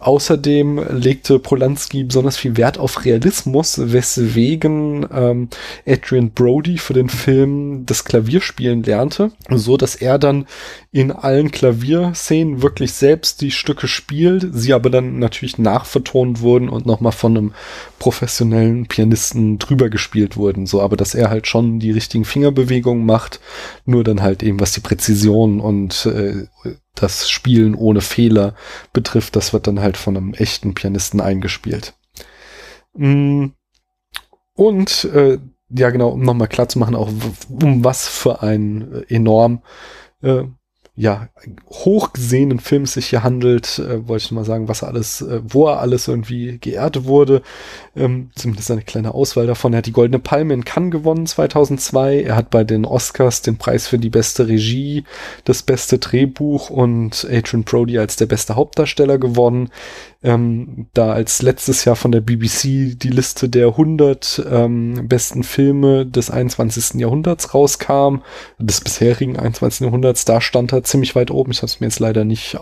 außerdem legte Polanski besonders viel Wert auf Realismus, weswegen ähm, Adrian Brody für den Film das Klavierspielen lernte, so dass er dann in allen Klavierszenen wirklich selbst die Stücke spielt, sie aber dann natürlich nachvertont wurden und nochmal von einem professionellen Pianisten drüber gespielt wurden, so aber dass er halt schon die richtigen Fingerbewegungen macht, nur dann halt eben was die Präzision und äh, das Spielen ohne Fehler betrifft, das wird dann halt von einem echten Pianisten eingespielt. Mm. Und äh, ja genau, um nochmal klar zu machen, auch um was für ein äh, enorm äh, ja, hochgesehenen Film sich hier handelt, äh, wollte ich mal sagen, was er alles, äh, wo er alles irgendwie geehrt wurde. Ähm, zumindest eine kleine Auswahl davon. Er hat die Goldene Palme in Cannes gewonnen 2002. Er hat bei den Oscars den Preis für die beste Regie, das beste Drehbuch und Adrian Brody als der beste Hauptdarsteller gewonnen ähm, da als letztes Jahr von der BBC die Liste der 100 ähm, besten Filme des 21. Jahrhunderts rauskam, des bisherigen 21. Jahrhunderts, da stand er ziemlich weit oben. Ich habe es mir jetzt leider nicht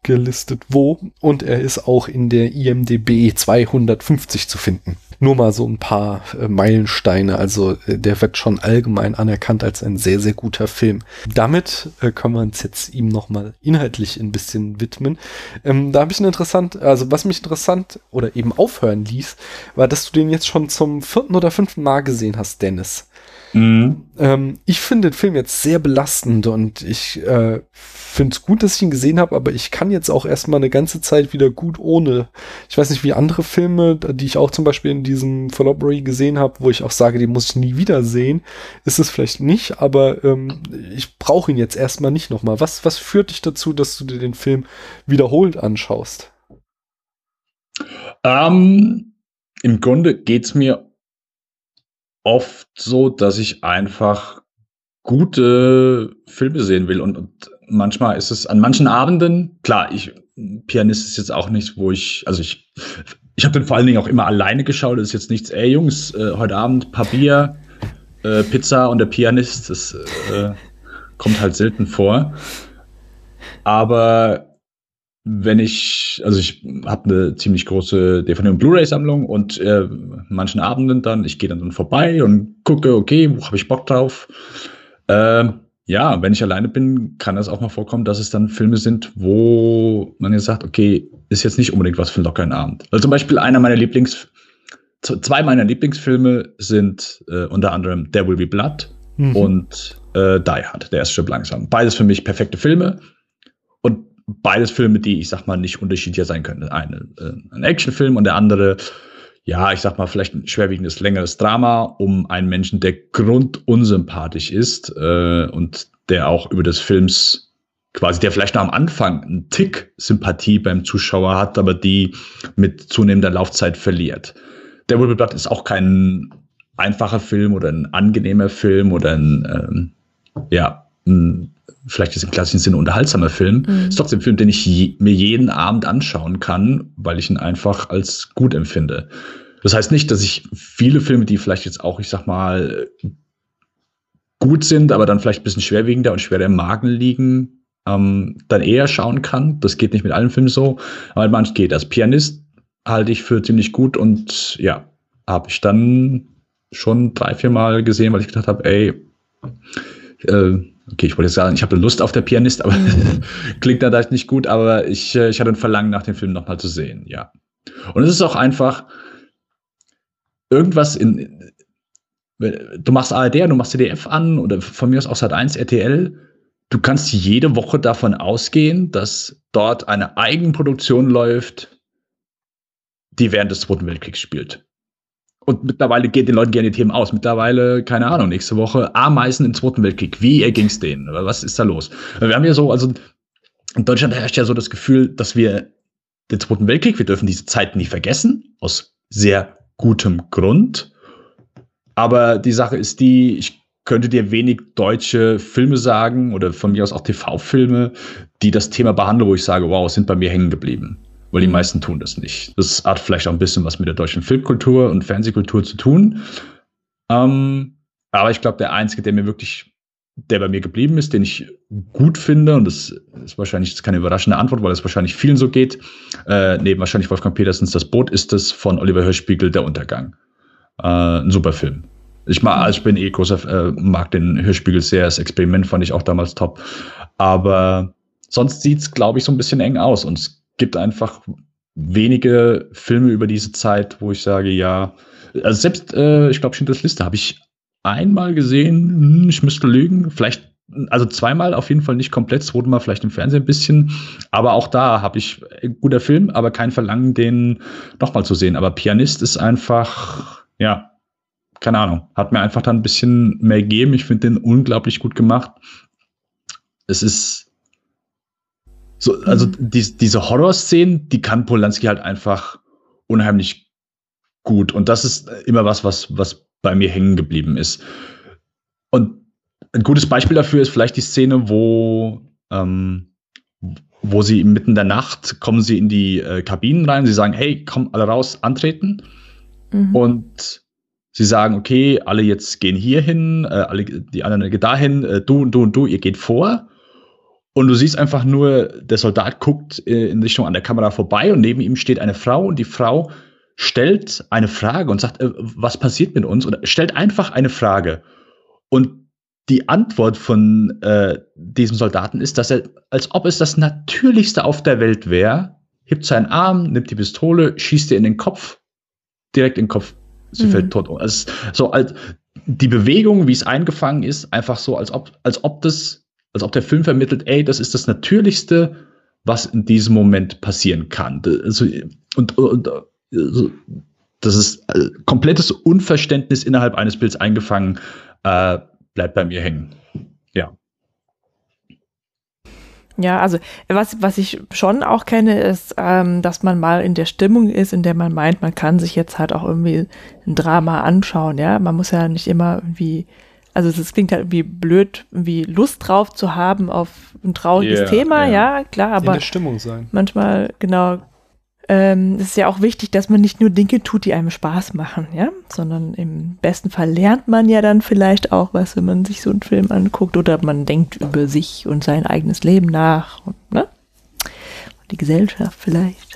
aufgelistet, wo. Und er ist auch in der IMDB 250 zu finden nur mal so ein paar äh, Meilensteine. Also äh, der wird schon allgemein anerkannt als ein sehr, sehr guter Film. Damit äh, können wir uns jetzt ihm nochmal inhaltlich ein bisschen widmen. Ähm, da habe ich ein interessant, also was mich interessant oder eben aufhören ließ, war, dass du den jetzt schon zum vierten oder fünften Mal gesehen hast, Dennis. Mhm. Ähm, ich finde den Film jetzt sehr belastend und ich äh, finde es gut, dass ich ihn gesehen habe, aber ich kann jetzt auch erstmal eine ganze Zeit wieder gut ohne. Ich weiß nicht, wie andere Filme, die ich auch zum Beispiel in diesem Philobbery gesehen habe, wo ich auch sage, die muss ich nie wieder sehen, ist es vielleicht nicht, aber ähm, ich brauche ihn jetzt erstmal nicht nochmal. Was, was führt dich dazu, dass du dir den Film wiederholt anschaust? Ähm, Im Grunde geht's mir oft so, dass ich einfach gute Filme sehen will und, und manchmal ist es an manchen Abenden, klar, ich Pianist ist jetzt auch nicht, wo ich, also ich, ich habe den vor allen Dingen auch immer alleine geschaut, das ist jetzt nichts, ey Jungs, äh, heute Abend paar Bier, äh, Pizza und der Pianist, das äh, kommt halt selten vor. Aber wenn ich, also ich habe eine ziemlich große DVD- und Blu-ray-Sammlung und äh, manchen Abenden dann, ich gehe dann, vorbei und gucke, okay, wo habe ich Bock drauf? Äh, ja, wenn ich alleine bin, kann das auch mal vorkommen, dass es dann Filme sind, wo man jetzt sagt, okay, ist jetzt nicht unbedingt was für einen lockeren Abend. Also zum Beispiel einer meiner Lieblings, zwei meiner Lieblingsfilme sind äh, unter anderem There Will Be Blood mhm. und äh, Die Hard, der erste Stück langsam. Beides für mich perfekte Filme beides Filme, die ich sag mal nicht unterschiedlicher sein können. Eine äh, ein Actionfilm und der andere, ja, ich sag mal vielleicht ein schwerwiegendes längeres Drama um einen Menschen, der grundunsympathisch ist äh, und der auch über des Films quasi, der vielleicht noch am Anfang einen Tick Sympathie beim Zuschauer hat, aber die mit zunehmender Laufzeit verliert. Der Will Blood ist auch kein einfacher Film oder ein angenehmer Film oder ein, ähm, ja, ein vielleicht ist im klassischen Sinne unterhaltsamer Film, mhm. ist trotzdem ein Film, den ich je, mir jeden Abend anschauen kann, weil ich ihn einfach als gut empfinde. Das heißt nicht, dass ich viele Filme, die vielleicht jetzt auch, ich sag mal, gut sind, aber dann vielleicht ein bisschen schwerwiegender und schwerer im Magen liegen, ähm, dann eher schauen kann. Das geht nicht mit allen Filmen so, aber manchmal geht das. Pianist halte ich für ziemlich gut und ja, habe ich dann schon drei, vier Mal gesehen, weil ich gedacht habe, ey, äh, okay, ich wollte jetzt sagen, ich habe Lust auf der Pianist, aber mhm. klingt da nicht gut, aber ich, äh, ich hatte ein Verlangen nach dem Film nochmal zu sehen, ja. Und es ist auch einfach irgendwas in, du machst ARD, du machst CDF an oder von mir aus auch Sat 1 RTL, du kannst jede Woche davon ausgehen, dass dort eine Eigenproduktion läuft, die während des Zweiten Weltkriegs spielt. Und mittlerweile geht den Leuten gerne die Themen aus. Mittlerweile, keine Ahnung, nächste Woche Ameisen im Zweiten Weltkrieg. Wie erging's denen? Was ist da los? Wir haben ja so, also in Deutschland herrscht ja so das Gefühl, dass wir den Zweiten Weltkrieg, wir dürfen diese Zeit nie vergessen, aus sehr gutem Grund. Aber die Sache ist die, ich könnte dir wenig deutsche Filme sagen oder von mir aus auch TV-Filme, die das Thema behandeln, wo ich sage, wow, sind bei mir hängen geblieben weil die meisten tun das nicht. Das hat vielleicht auch ein bisschen was mit der deutschen Filmkultur und Fernsehkultur zu tun. Ähm, aber ich glaube, der einzige, der mir wirklich, der bei mir geblieben ist, den ich gut finde, und das ist wahrscheinlich keine überraschende Antwort, weil es wahrscheinlich vielen so geht, äh, neben wahrscheinlich Wolfgang Petersens Das Boot ist es von Oliver Hörspiegel, Der Untergang. Äh, ein super Film. Ich mag, also ich bin eh großer, äh, mag den Hörspiegel sehr. Das Experiment fand ich auch damals top. Aber sonst sieht's, glaube ich, so ein bisschen eng aus. Und es gibt einfach wenige Filme über diese Zeit, wo ich sage, ja, also selbst, äh, ich glaube, Schindlers Liste habe ich einmal gesehen, hm, ich müsste lügen, vielleicht, also zweimal auf jeden Fall nicht komplett, wurde mal vielleicht im Fernsehen ein bisschen, aber auch da habe ich, äh, guter Film, aber kein Verlangen, den nochmal zu sehen. Aber Pianist ist einfach, ja, keine Ahnung, hat mir einfach dann ein bisschen mehr gegeben. Ich finde den unglaublich gut gemacht. Es ist so, also mhm. die, diese Horrorszenen, die kann Polanski halt einfach unheimlich gut. Und das ist immer was, was, was bei mir hängen geblieben ist. Und ein gutes Beispiel dafür ist vielleicht die Szene, wo, ähm, wo sie mitten in der Nacht kommen sie in die äh, Kabinen rein. Sie sagen, hey, komm alle raus, antreten. Mhm. Und sie sagen, okay, alle jetzt gehen hier hin, äh, alle, die anderen gehen dahin, äh, du und du und du, ihr geht vor. Und du siehst einfach nur, der Soldat guckt äh, in Richtung an der Kamera vorbei und neben ihm steht eine Frau und die Frau stellt eine Frage und sagt, äh, was passiert mit uns? Und stellt einfach eine Frage. Und die Antwort von äh, diesem Soldaten ist, dass er, als ob es das Natürlichste auf der Welt wäre, hebt seinen Arm, nimmt die Pistole, schießt ihr in den Kopf, direkt in den Kopf. Sie mhm. fällt tot um. Also, so als die Bewegung, wie es eingefangen ist, einfach so, als ob, als ob das als ob der Film vermittelt, ey, das ist das Natürlichste, was in diesem Moment passieren kann. Also, und, und also, das ist äh, komplettes Unverständnis innerhalb eines Bilds eingefangen, äh, bleibt bei mir hängen. Ja. Ja, also was, was ich schon auch kenne, ist, ähm, dass man mal in der Stimmung ist, in der man meint, man kann sich jetzt halt auch irgendwie ein Drama anschauen, ja. Man muss ja nicht immer irgendwie also es klingt halt irgendwie blöd, irgendwie Lust drauf zu haben auf ein trauriges yeah, Thema, yeah. ja, klar, aber in der Stimmung sein. manchmal, genau, ähm, es ist ja auch wichtig, dass man nicht nur Dinge tut, die einem Spaß machen, ja, sondern im besten Fall lernt man ja dann vielleicht auch was, wenn man sich so einen Film anguckt oder man denkt über sich und sein eigenes Leben nach, und, ne? die Gesellschaft vielleicht.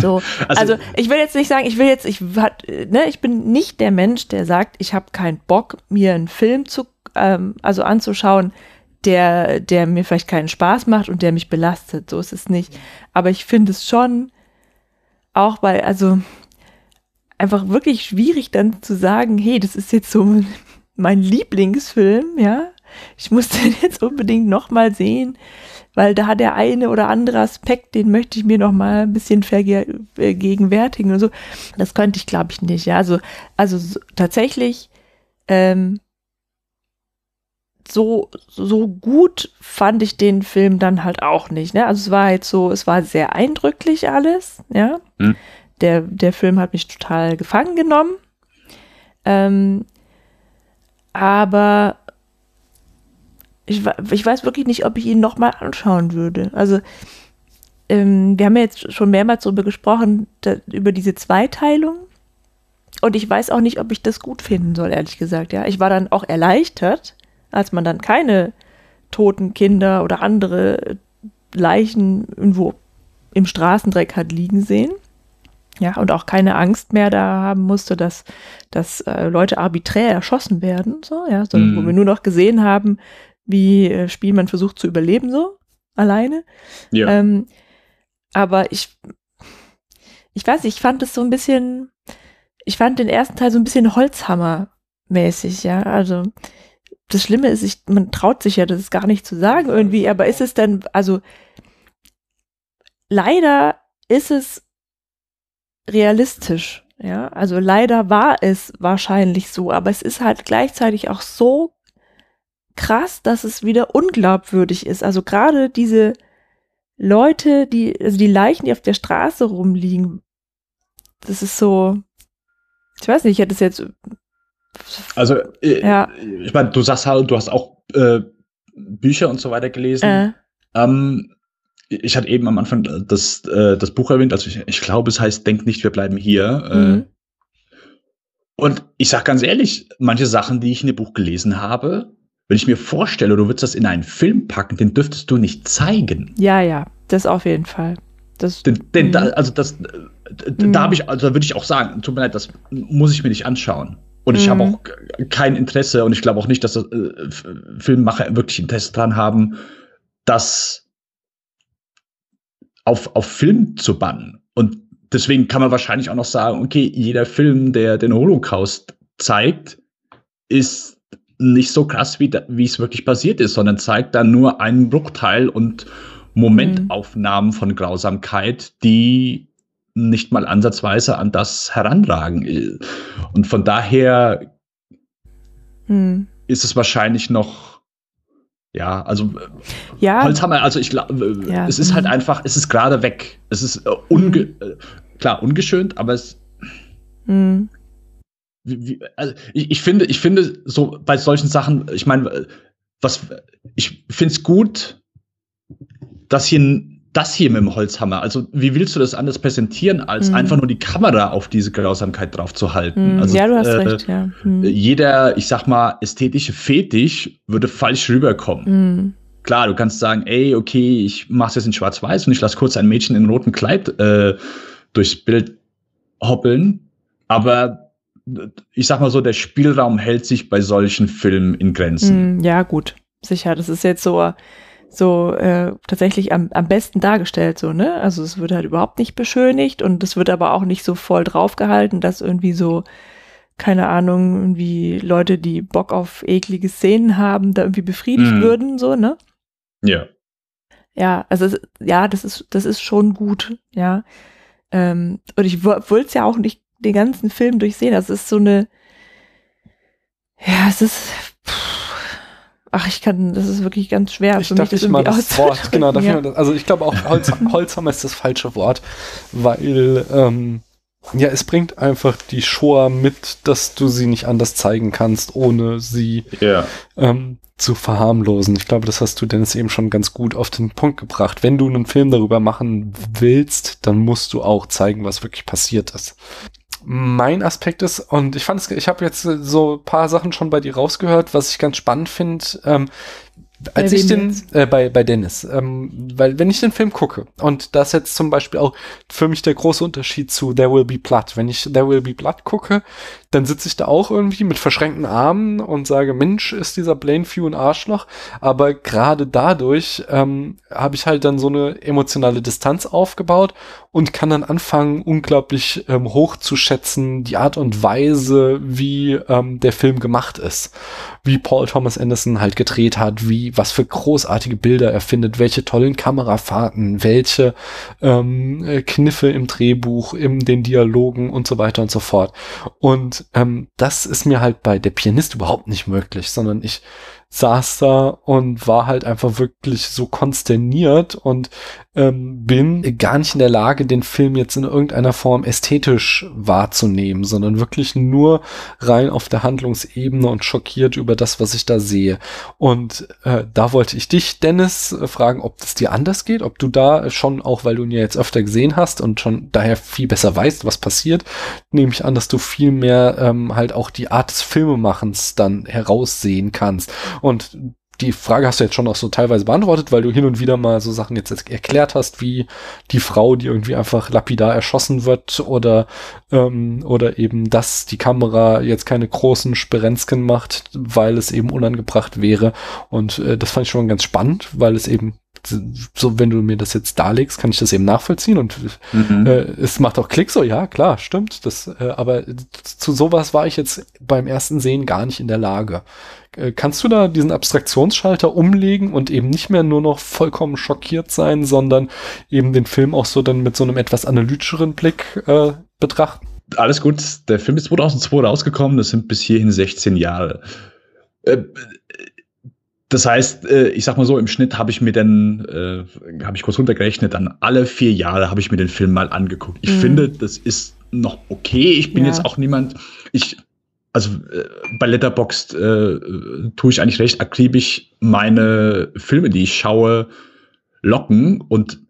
So, also, also, ich will jetzt nicht sagen, ich will jetzt, ich ne, ich bin nicht der Mensch, der sagt, ich habe keinen Bock, mir einen Film zu, ähm, also anzuschauen, der, der mir vielleicht keinen Spaß macht und der mich belastet. So ist es nicht. Aber ich finde es schon auch bei, also einfach wirklich schwierig dann zu sagen, hey, das ist jetzt so mein Lieblingsfilm, ja. Ich muss den jetzt unbedingt nochmal sehen weil da der eine oder andere Aspekt, den möchte ich mir noch mal ein bisschen vergegenwärtigen und so. Das könnte ich, glaube ich, nicht. Ja, also, also so, tatsächlich ähm, so so gut fand ich den Film dann halt auch nicht. Ne? Also es war jetzt so, es war sehr eindrücklich alles. Ja, hm. der der Film hat mich total gefangen genommen. Ähm, aber ich, ich weiß wirklich nicht, ob ich ihn nochmal anschauen würde. Also, ähm, wir haben ja jetzt schon mehrmals darüber gesprochen, da, über diese Zweiteilung. Und ich weiß auch nicht, ob ich das gut finden soll, ehrlich gesagt. Ja, ich war dann auch erleichtert, als man dann keine toten Kinder oder andere Leichen irgendwo im Straßendreck hat liegen sehen. Ja, und auch keine Angst mehr da haben musste, dass, dass äh, Leute arbiträr erschossen werden, so, ja, sondern mm. wo mhm. wir nur noch gesehen haben, wie äh, Spielmann versucht zu überleben, so alleine. Ja. Ähm, aber ich, ich weiß nicht, ich fand es so ein bisschen, ich fand den ersten Teil so ein bisschen Holzhammer-mäßig, ja. Also das Schlimme ist, ich, man traut sich ja, das ist gar nicht zu sagen irgendwie, aber ist es denn, also leider ist es realistisch, ja. Also leider war es wahrscheinlich so, aber es ist halt gleichzeitig auch so krass, dass es wieder unglaubwürdig ist. Also gerade diese Leute, die, also die Leichen, die auf der Straße rumliegen, das ist so, ich weiß nicht, ich hätte es jetzt. Also, äh, ja. ich meine, du sagst halt, du hast auch äh, Bücher und so weiter gelesen. Äh. Ähm, ich hatte eben am Anfang das, äh, das Buch erwähnt, also ich, ich glaube, es heißt Denk nicht, wir bleiben hier. Äh. Mhm. und ich sag ganz ehrlich, manche Sachen, die ich in dem Buch gelesen habe, wenn ich mir vorstelle, du würdest das in einen Film packen, den dürftest du nicht zeigen. Ja, ja, das auf jeden Fall. Das, denn, denn da, mhm. also das, da mhm. habe ich, also würde ich auch sagen, tut mir leid, das muss ich mir nicht anschauen. Und ich mhm. habe auch kein Interesse und ich glaube auch nicht, dass das, äh, Filmemacher wirklich Interesse daran haben, das auf, auf Film zu bannen. Und deswegen kann man wahrscheinlich auch noch sagen, okay, jeder Film, der den Holocaust zeigt, ist nicht so krass, wie, wie es wirklich passiert ist, sondern zeigt dann nur einen Bruchteil und Momentaufnahmen von Grausamkeit, die nicht mal ansatzweise an das heranragen. Und von daher mhm. ist es wahrscheinlich noch, ja, also ja. Holzhammer, also ich glaube, ja. es ist halt mhm. einfach, es ist gerade weg. Es ist äh, unge mhm. Äh, klar ungeschönt, aber es mhm wie, also ich, ich finde, ich finde so bei solchen Sachen, ich meine, was ich finde es gut, dass hier das hier mit dem Holzhammer, also wie willst du das anders präsentieren, als mhm. einfach nur die Kamera auf diese Grausamkeit drauf zu halten? Mhm. Also, ja, du hast äh, recht, ja. Mhm. Jeder, ich sag mal, ästhetische Fetisch würde falsch rüberkommen. Mhm. Klar, du kannst sagen, ey, okay, ich mach's jetzt in Schwarz-Weiß und ich lasse kurz ein Mädchen in rotem Kleid äh, durchs Bild hoppeln, aber ich sag mal so, der Spielraum hält sich bei solchen Filmen in Grenzen. Mm, ja, gut, sicher. Das ist jetzt so, so äh, tatsächlich am, am besten dargestellt, so, ne? Also es wird halt überhaupt nicht beschönigt und es wird aber auch nicht so voll draufgehalten, dass irgendwie so, keine Ahnung, irgendwie Leute, die Bock auf eklige Szenen haben, da irgendwie befriedigt mm. würden, so, ne? Ja. Ja, also es, ja, das ist, das ist schon gut, ja. Ähm, und ich wollte es ja auch nicht den ganzen Film durchsehen. Das ist so eine, ja, es ist, ach, ich kann, das ist wirklich ganz schwer ich für mich, das irgendwie das Wort, genau, dafür, ja. also ich glaube auch Holz, Holzhammer ist das falsche Wort, weil, ähm, ja, es bringt einfach die Shoah mit, dass du sie nicht anders zeigen kannst, ohne sie ja. ähm, zu verharmlosen. Ich glaube, das hast du Dennis eben schon ganz gut auf den Punkt gebracht. Wenn du einen Film darüber machen willst, dann musst du auch zeigen, was wirklich passiert ist mein Aspekt ist, und ich fand es, ich habe jetzt so ein paar Sachen schon bei dir rausgehört, was ich ganz spannend finde. Ähm, Als ich den, äh, bei, bei Dennis, ähm, weil wenn ich den Film gucke, und das ist jetzt zum Beispiel auch für mich der große Unterschied zu There Will Be Blood. Wenn ich There Will Be Blood gucke, dann sitze ich da auch irgendwie mit verschränkten Armen und sage, Mensch, ist dieser Blaine Few ein Arschloch. Aber gerade dadurch ähm, habe ich halt dann so eine emotionale Distanz aufgebaut und kann dann anfangen, unglaublich ähm, hoch zu schätzen, die Art und Weise, wie ähm, der Film gemacht ist. Wie Paul Thomas Anderson halt gedreht hat, wie was für großartige Bilder er findet, welche tollen Kamerafahrten, welche ähm, äh, Kniffe im Drehbuch, in den Dialogen und so weiter und so fort. Und ähm, das ist mir halt bei der Pianist überhaupt nicht möglich, sondern ich saß da und war halt einfach wirklich so konsterniert und ähm, bin gar nicht in der Lage, den Film jetzt in irgendeiner Form ästhetisch wahrzunehmen, sondern wirklich nur rein auf der Handlungsebene und schockiert über das, was ich da sehe. Und äh, da wollte ich dich, Dennis, äh, fragen, ob das dir anders geht, ob du da schon, auch weil du ihn ja jetzt öfter gesehen hast und schon daher viel besser weißt, was passiert, nehme ich an, dass du viel mehr ähm, halt auch die Art des Filmemachens dann heraussehen kannst. Die Frage hast du jetzt schon auch so teilweise beantwortet, weil du hin und wieder mal so Sachen jetzt erklärt hast, wie die Frau, die irgendwie einfach lapidar erschossen wird oder ähm, oder eben, dass die Kamera jetzt keine großen Sperenzken macht, weil es eben unangebracht wäre. Und äh, das fand ich schon ganz spannend, weil es eben so, wenn du mir das jetzt darlegst, kann ich das eben nachvollziehen und mhm. äh, es macht auch Klick so, ja, klar, stimmt. Das, äh, aber zu sowas war ich jetzt beim ersten Sehen gar nicht in der Lage. Äh, kannst du da diesen Abstraktionsschalter umlegen und eben nicht mehr nur noch vollkommen schockiert sein, sondern eben den Film auch so dann mit so einem etwas analytischeren Blick äh, betrachten? Alles gut. Der Film ist 2002 rausgekommen. Das sind bis hierhin 16 Jahre. Das heißt, äh, ich sag mal so, im Schnitt habe ich mir dann, äh, habe ich kurz runtergerechnet, dann alle vier Jahre habe ich mir den Film mal angeguckt. Ich mhm. finde, das ist noch okay. Ich bin ja. jetzt auch niemand, ich also äh, bei Letterboxd äh, tue ich eigentlich recht akribisch meine Filme, die ich schaue, locken und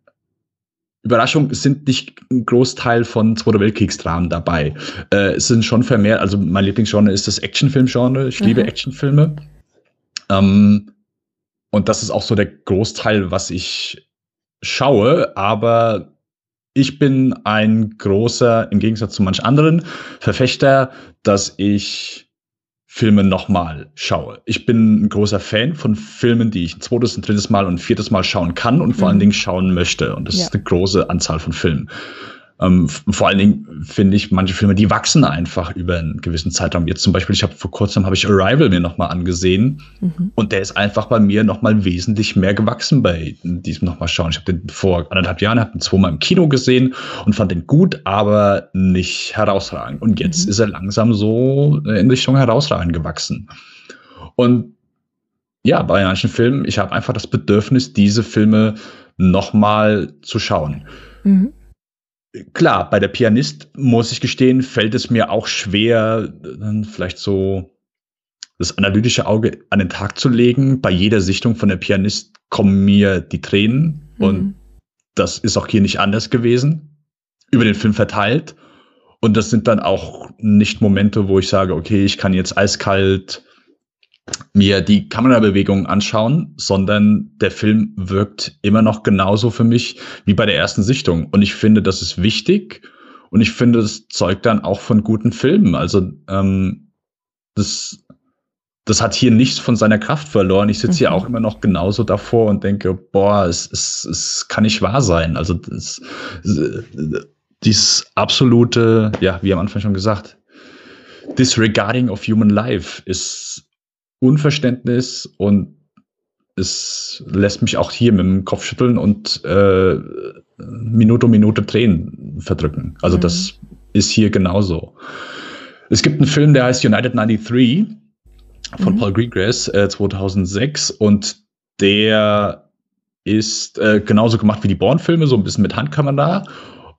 Überraschung, es sind nicht ein Großteil von Zweiter Weltkriegsdramen dabei. Äh, es sind schon vermehrt, also mein Lieblingsgenre ist das Actionfilm-Genre. Ich mhm. liebe Actionfilme. Ähm, und das ist auch so der Großteil, was ich schaue, aber ich bin ein großer, im Gegensatz zu manch anderen, Verfechter, dass ich Filme nochmal schaue. Ich bin ein großer Fan von Filmen, die ich ein zweites, ein drittes Mal und ein viertes Mal schauen kann und vor mhm. allen Dingen schauen möchte. Und das ja. ist eine große Anzahl von Filmen. Ähm, vor allen Dingen finde ich manche Filme, die wachsen einfach über einen gewissen Zeitraum. Jetzt zum Beispiel, ich habe vor kurzem habe ich Arrival mir nochmal angesehen mhm. und der ist einfach bei mir nochmal wesentlich mehr gewachsen bei diesem nochmal schauen. Ich habe den vor anderthalb Jahren, habe den zweimal im Kino gesehen und fand den gut, aber nicht herausragend. Und jetzt mhm. ist er langsam so in Richtung herausragend gewachsen. Und ja, bei manchen Filmen, ich habe einfach das Bedürfnis, diese Filme nochmal zu schauen. Mhm klar, bei der Pianist muss ich gestehen, fällt es mir auch schwer, vielleicht so das analytische Auge an den Tag zu legen. Bei jeder Sichtung von der Pianist kommen mir die Tränen mhm. und das ist auch hier nicht anders gewesen. Über den Film verteilt. Und das sind dann auch nicht Momente, wo ich sage, okay, ich kann jetzt eiskalt mir die Kamerabewegungen anschauen, sondern der Film wirkt immer noch genauso für mich wie bei der ersten Sichtung. Und ich finde, das ist wichtig und ich finde, das zeugt dann auch von guten Filmen. Also ähm, das, das hat hier nichts von seiner Kraft verloren. Ich sitze mhm. hier auch immer noch genauso davor und denke, boah, es, es, es kann nicht wahr sein. Also das, dieses absolute, ja, wie am Anfang schon gesagt, Disregarding of Human Life ist Unverständnis und es lässt mich auch hier mit dem Kopf schütteln und äh, Minute um Minute Tränen verdrücken. Also mhm. das ist hier genauso. Es gibt einen Film, der heißt United 93 von mhm. Paul Greengrass äh, 2006 und der ist äh, genauso gemacht wie die Bourne-Filme, so ein bisschen mit Handkamera.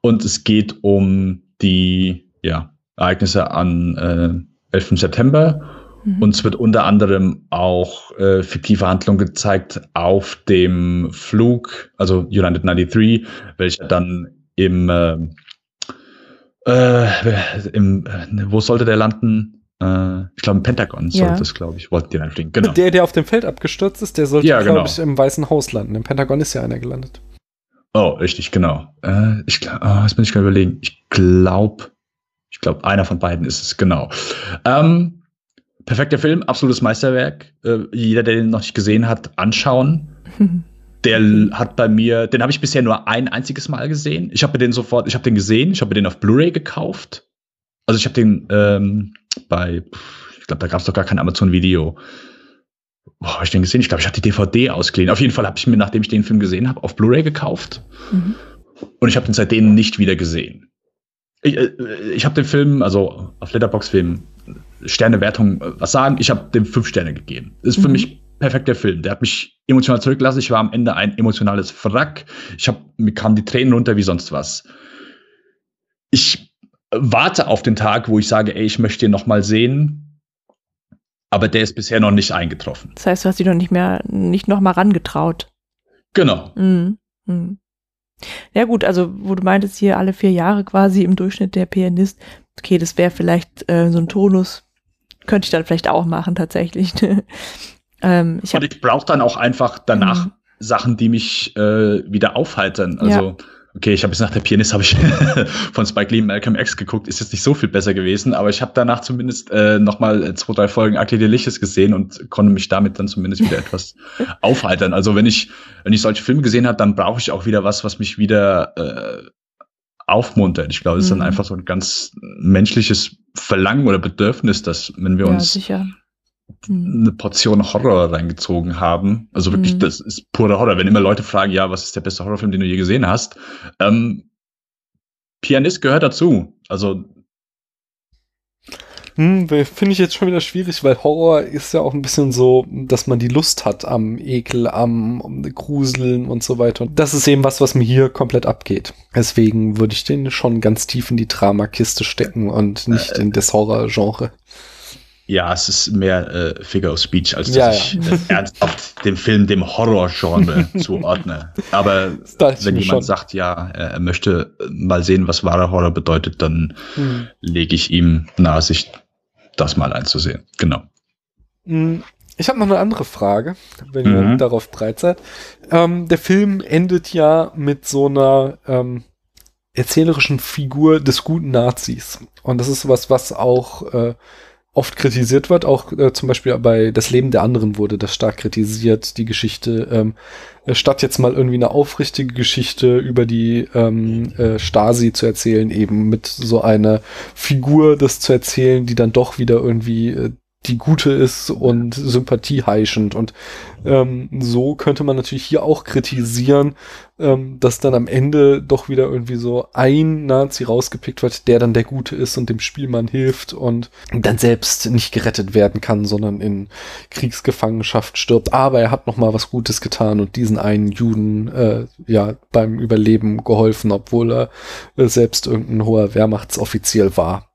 Und es geht um die ja, Ereignisse an äh, 11. September Mhm. Und es wird unter anderem auch äh, fiktive Handlung gezeigt auf dem Flug, also United 93, welcher dann im, äh, äh, im äh, wo sollte der landen? Äh, ich glaube, im Pentagon Ja. sollte das, glaube ich, wollten die reinfliegen. Genau. Der, der auf dem Feld abgestürzt ist, der sollte, Ja, glaube genau. ich, im Weißen Haus landen. Im Pentagon ist ja einer gelandet. Oh, richtig, genau. Äh, ich glaube, oh, jetzt muss ich gerade überlegen. Ich glaube, ich glaube, einer von beiden ist es, genau. Ähm, perfekter Film, absolutes Meisterwerk. Äh, jeder, der den noch nicht gesehen hat, anschauen. Der hat bei mir, den habe ich bisher nur ein einziges Mal gesehen. Ich habe den sofort, ich habe den gesehen, ich habe den auf Blu-ray gekauft. Also ich habe den ähm, bei, ich glaube, da gab es doch gar kein Amazon-Video. Wo habe ich den gesehen? Ich glaube, ich habe die DVD ausgeliehen. Auf jeden Fall habe ich mir, nachdem ich den Film gesehen habe, auf Blu-ray gekauft. Mhm. Und ich habe den seitdem nicht wieder gesehen. Ich, äh, ich habe den Film, also auf Letterbox-Film, Sternewertung, äh, was sagen, ich habe dem fünf Sterne gegeben. Das ist für Mhm. mich perfekter Film. Der hat mich emotional zurückgelassen. Ich war am Ende ein emotionales Wrack. Ich hab, mir kamen die Tränen runter wie sonst was. Ich warte auf den Tag, wo ich sage, ey, ich möchte ihn noch mal sehen. Aber der ist bisher noch nicht eingetroffen. Das heißt, du hast dich noch nicht mehr, nicht noch mal rangetraut. Genau. Mhm. Mhm. Ja gut, also wo du meintest hier alle vier Jahre quasi im Durchschnitt der Pianist, okay, das wäre vielleicht äh, so ein Tonus, könnte ich dann vielleicht auch machen tatsächlich. ähm, ich Und ich brauche dann auch einfach danach Mhm. Sachen, die mich äh, wieder aufheitern. Also, okay, ich habe jetzt nach der Pianist habe ich von Spike Lee Malcolm X geguckt, ist jetzt nicht so viel besser gewesen, aber ich habe danach zumindest äh, nochmal zwei, drei Folgen Akte Delicious gesehen und konnte mich damit dann zumindest wieder etwas aufheitern. Also wenn ich, wenn ich solche Filme gesehen habe, dann brauche ich auch wieder was, was mich wieder äh, aufmuntert. Ich glaube, es ist dann Mhm. einfach so ein ganz menschliches Verlangen oder Bedürfnis, dass wenn wir ja uns sicher. Mhm. eine Portion Horror reingezogen haben. Also wirklich, Mhm. das ist purer Horror. Wenn immer Leute fragen, ja, was ist der beste Horrorfilm, den du je gesehen hast? Ähm, Pianist gehört dazu. Also Hm, finde ich jetzt schon wieder schwierig, weil Horror ist ja auch ein bisschen so, dass man die Lust hat am Ekel, am Gruseln und so weiter. Und das ist eben was, was mir hier komplett abgeht. Deswegen würde ich den schon ganz tief in die Dramakiste stecken und nicht in das Horror-Genre. ja, es ist mehr äh, Figure of Speech, als dass Ja, ich äh, ernsthaft dem Film dem Horror-Genre zuordne. Aber wenn jemand schon. sagt, ja, äh, er möchte mal sehen, was wahrer Horror bedeutet, dann Hm. lege ich ihm nahe, sich das mal einzusehen. Genau. Hm, Ich habe noch eine andere Frage, wenn Mhm. ihr darauf bereit seid. Ähm, der Film endet ja mit so einer ähm, erzählerischen Figur des guten Nazis. Und das ist sowas, was auch äh, oft kritisiert wird. Auch äh, zum Beispiel bei Das Leben der anderen wurde das stark kritisiert, die Geschichte. Ähm, äh, statt jetzt mal irgendwie eine aufrichtige Geschichte über die ähm, äh, Stasi zu erzählen, eben mit so einer Figur das zu erzählen, die dann doch wieder irgendwie äh, die gute ist und sympathieheischend. Und ähm, so könnte man natürlich hier auch kritisieren, ähm, dass dann am Ende doch wieder irgendwie so ein Nazi rausgepickt wird, der dann der Gute ist und dem Spielmann hilft und dann selbst nicht gerettet werden kann, sondern in Kriegsgefangenschaft stirbt. Aber er hat noch mal was Gutes getan und diesen einen Juden äh, ja beim Überleben geholfen, obwohl er äh, selbst irgendein hoher Wehrmachtsoffizier war.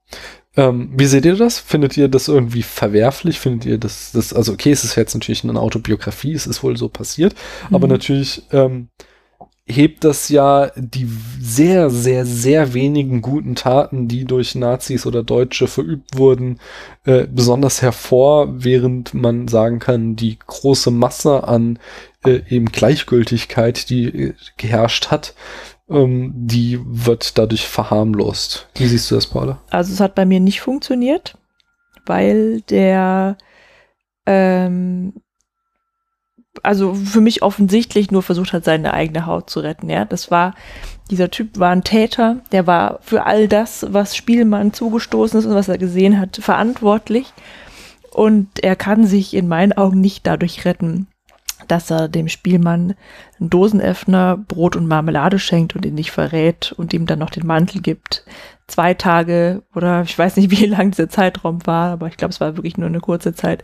Ähm, wie seht ihr das? Findet ihr das irgendwie verwerflich? Findet ihr das, das also okay, es ist jetzt natürlich eine Autobiografie, es ist wohl so passiert, aber Mhm. natürlich ähm, hebt das ja die sehr, sehr, sehr wenigen guten Taten, die durch Nazis oder Deutsche verübt wurden, äh, besonders hervor, während man sagen kann, die große Masse an äh, eben Gleichgültigkeit, die äh, geherrscht hat, ähm, die wird dadurch verharmlost. Wie siehst du das, Paula? Also es hat bei mir nicht funktioniert, weil der ähm, also für mich offensichtlich nur versucht hat, seine eigene Haut zu retten. Ja, das war dieser Typ war ein Täter, der war für all das, was Spielmann zugestoßen ist und was er gesehen hat, verantwortlich. Und er kann sich in meinen Augen nicht dadurch retten, dass er dem Spielmann einen Dosenöffner, Brot und Marmelade schenkt und ihn nicht verrät und ihm dann noch den Mantel gibt. Zwei Tage oder ich weiß nicht, wie lang dieser Zeitraum war, aber ich glaube, es war wirklich nur eine kurze Zeit,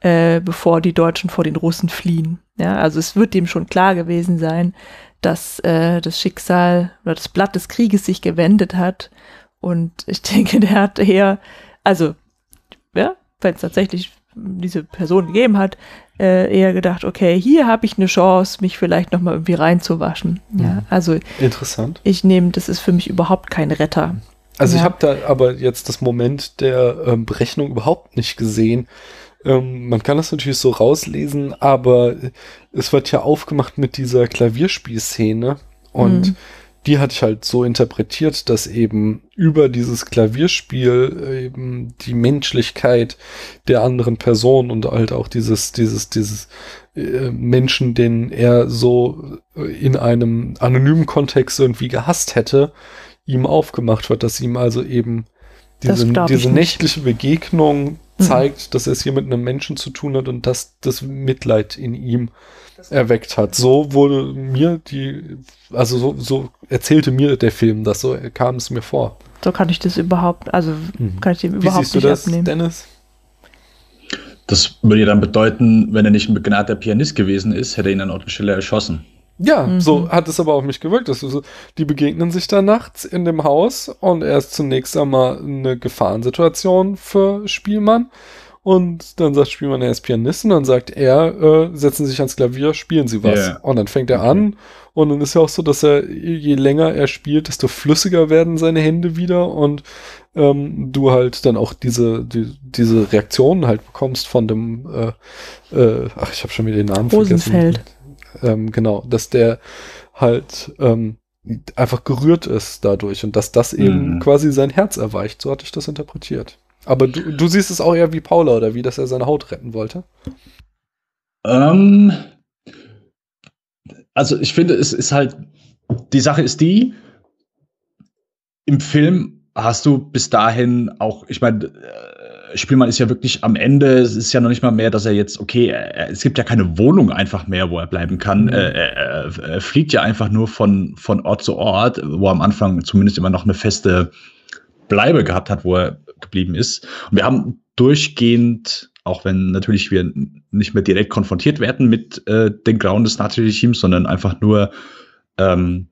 äh, bevor die Deutschen vor den Russen fliehen. Ja, also es wird dem schon klar gewesen sein, dass äh, das Schicksal oder das Blatt des Krieges sich gewendet hat. Und ich denke, der hat eher, also, ja, wenn es tatsächlich diese Person gegeben hat, äh, eher gedacht, okay, hier habe ich eine Chance, mich vielleicht noch mal irgendwie reinzuwaschen. Ja, Mhm. also Interessant. ich nehme, das ist für mich überhaupt kein Retter. Also ja. ich habe da aber jetzt das Moment der ähm, Berechnung überhaupt nicht gesehen. Ähm, man kann das natürlich so rauslesen, aber es wird ja aufgemacht mit dieser Klavierspielszene und mhm. Die hatte ich halt so interpretiert, dass eben über dieses Klavierspiel eben die Menschlichkeit der anderen Person und halt auch dieses, dieses, dieses äh, Menschen, den er so in einem anonymen Kontext irgendwie gehasst hätte, ihm aufgemacht wird, dass ihm also eben diese, diese nächtliche Begegnung mhm. zeigt, mhm. dass er es hier mit einem Menschen zu tun hat und dass das Mitleid in ihm erweckt hat. So wurde mir die, also so, so erzählte mir der Film das, so kam es mir vor. So kann ich das überhaupt, also mhm. kann ich dem überhaupt Wie siehst nicht du das, abnehmen. Dennis? Das würde ja dann bedeuten, wenn er nicht ein begnadeter Pianist gewesen ist, hätte er ihn an Ort und Stelle erschossen. Ja, mhm. so hat es aber auf mich gewirkt. Dass so, die begegnen sich da nachts in dem Haus und er ist zunächst einmal eine Gefahrensituation für Spielmann. Und dann sagt Spielmann, er ist Pianist und dann sagt er, äh, setzen Sie sich ans Klavier, spielen Sie was. Yeah. Und dann fängt er an und dann ist ja auch so, dass er, je länger er spielt, desto flüssiger werden seine Hände wieder und ähm, du halt dann auch diese, die, diese Reaktionen halt bekommst von dem, äh, äh, ach, ich habe schon wieder den Namen Rosenfeld. vergessen ähm, genau, dass der halt ähm, einfach gerührt ist dadurch und dass das eben mhm. quasi sein Herz erweicht. So hatte ich das interpretiert. Aber du, du siehst es auch eher wie Paula oder wie, dass er seine Haut retten wollte? Ähm, also ich finde, es ist halt, die Sache ist die, im Film hast du bis dahin auch, ich meine, Spielmann ist ja wirklich am Ende, es ist ja noch nicht mal mehr, dass er jetzt, okay, er, es gibt ja keine Wohnung einfach mehr, wo er bleiben kann. Mhm. Er, er, er, fliegt ja einfach nur von, von Ort zu Ort, wo er am Anfang zumindest immer noch eine feste Bleibe gehabt hat, wo er geblieben ist. Und wir haben durchgehend, auch wenn natürlich wir nicht mehr direkt konfrontiert werden mit äh, den Grauen des Nazi-Regimes, sondern einfach nur ähm,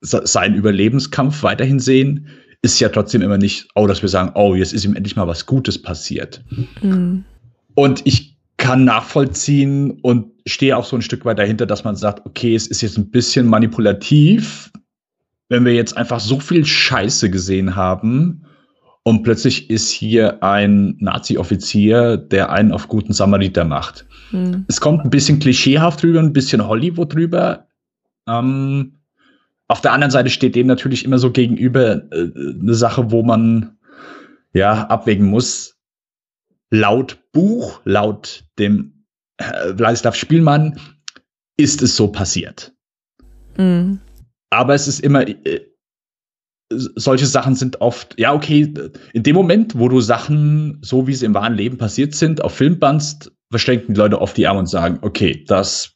seinen Überlebenskampf weiterhin sehen, ist ja trotzdem immer nicht, oh, dass wir sagen, oh, jetzt ist ihm endlich mal was Gutes passiert. Mhm. Und ich kann nachvollziehen und stehe auch so ein Stück weit dahinter, dass man sagt, okay, es ist jetzt ein bisschen manipulativ, wenn wir jetzt einfach so viel Scheiße gesehen haben und plötzlich ist hier ein Nazi-Offizier, der einen auf guten Samariter macht. Mhm. Es kommt ein bisschen klischeehaft drüber, ein bisschen Hollywood drüber. Ähm, auf der anderen Seite steht dem natürlich immer so gegenüber äh, eine Sache, wo man ja abwägen muss. Laut Buch, laut dem äh, Vladislav Spielmann ist es so passiert. Mhm. Aber es ist immer, äh, solche Sachen sind oft, ja, okay, in dem Moment, wo du Sachen, so wie sie im wahren Leben passiert sind, auf Film bannst, verschränken die Leute oft die Arme und sagen, okay, das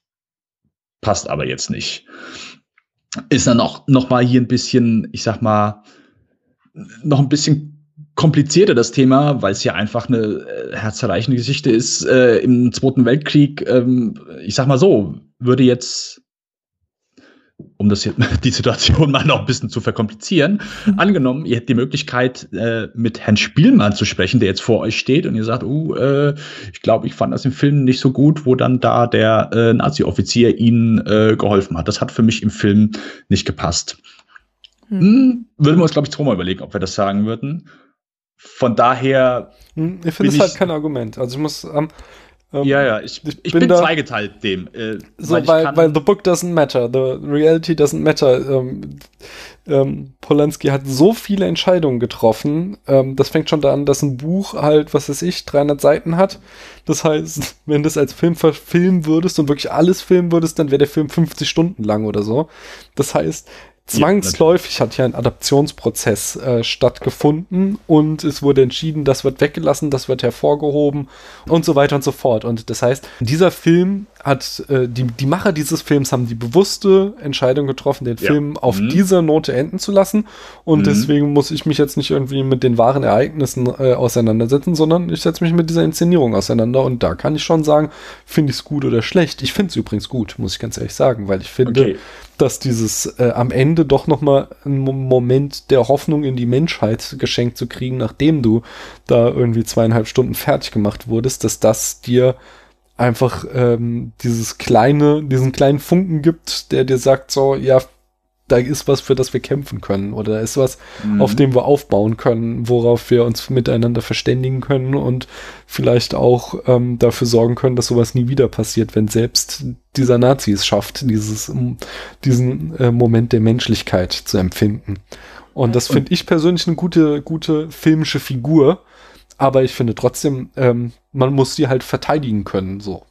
passt aber jetzt nicht ist dann auch noch mal hier ein bisschen, ich sag mal, noch ein bisschen komplizierter das Thema, weil es ja einfach eine äh, herzerreichende Geschichte ist. Äh, Im Zweiten Weltkrieg, ähm, ich sag mal so, würde jetzt um das jetzt, die Situation mal noch ein bisschen zu verkomplizieren, mhm. angenommen, ihr hättet die Möglichkeit, äh, mit Herrn Spielmann zu sprechen, der jetzt vor euch steht und ihr sagt, uh, äh, ich glaube, ich fand das im Film nicht so gut, wo dann da der äh, Nazi-Offizier ihnen äh, geholfen hat. Das hat für mich im Film nicht gepasst. Mhm. Hm, würden wir uns, glaube ich, zweimal überlegen, ob wir das sagen würden. Von daher. Hm, ich finde es halt kein Argument. Also ich muss, ähm, ähm, ja, ja, ich, ich, ich bin, bin da, zweigeteilt dem. Äh, so, weil, weil, weil, the book doesn't matter, the reality doesn't matter. Ähm, ähm, Polanski hat so viele Entscheidungen getroffen. Ähm, das fängt schon da an, dass ein Buch halt, was weiß ich, 300 Seiten hat. Das heißt, wenn du es als Film verfilmen würdest und wirklich alles filmen würdest, dann wäre der Film 50 Stunden lang oder so. Das heißt, Zwangsläufig hat ja ein Adaptionsprozess äh, stattgefunden und es wurde entschieden, das wird weggelassen, das wird hervorgehoben und so weiter und so fort. Und das heißt, dieser Film hat, äh, die, die Macher dieses Films haben die bewusste Entscheidung getroffen, den ja. Film auf mhm. dieser Note enden zu lassen. Und mhm. deswegen muss ich mich jetzt nicht irgendwie mit den wahren Ereignissen äh, auseinandersetzen, sondern ich setze mich mit dieser Inszenierung auseinander. Und da kann ich schon sagen, finde ich es gut oder schlecht. Ich finde es übrigens gut, muss ich ganz ehrlich sagen, weil ich finde, okay. dass dieses äh, am Ende doch nochmal ein Moment der Hoffnung in die Menschheit geschenkt zu kriegen, nachdem du da irgendwie zweieinhalb Stunden fertig gemacht wurdest, dass das dir einfach ähm, dieses kleine, diesen kleinen Funken gibt, der dir sagt so, ja, da ist was, für das wir kämpfen können oder da ist was, mhm. auf dem wir aufbauen können, worauf wir uns miteinander verständigen können und vielleicht auch ähm, dafür sorgen können, dass sowas nie wieder passiert, wenn selbst dieser Nazi es schafft, dieses, diesen äh, Moment der Menschlichkeit zu empfinden. Und das finde ich persönlich eine gute, gute filmische Figur. Aber ich finde trotzdem, ähm, man muss sie halt verteidigen können, so.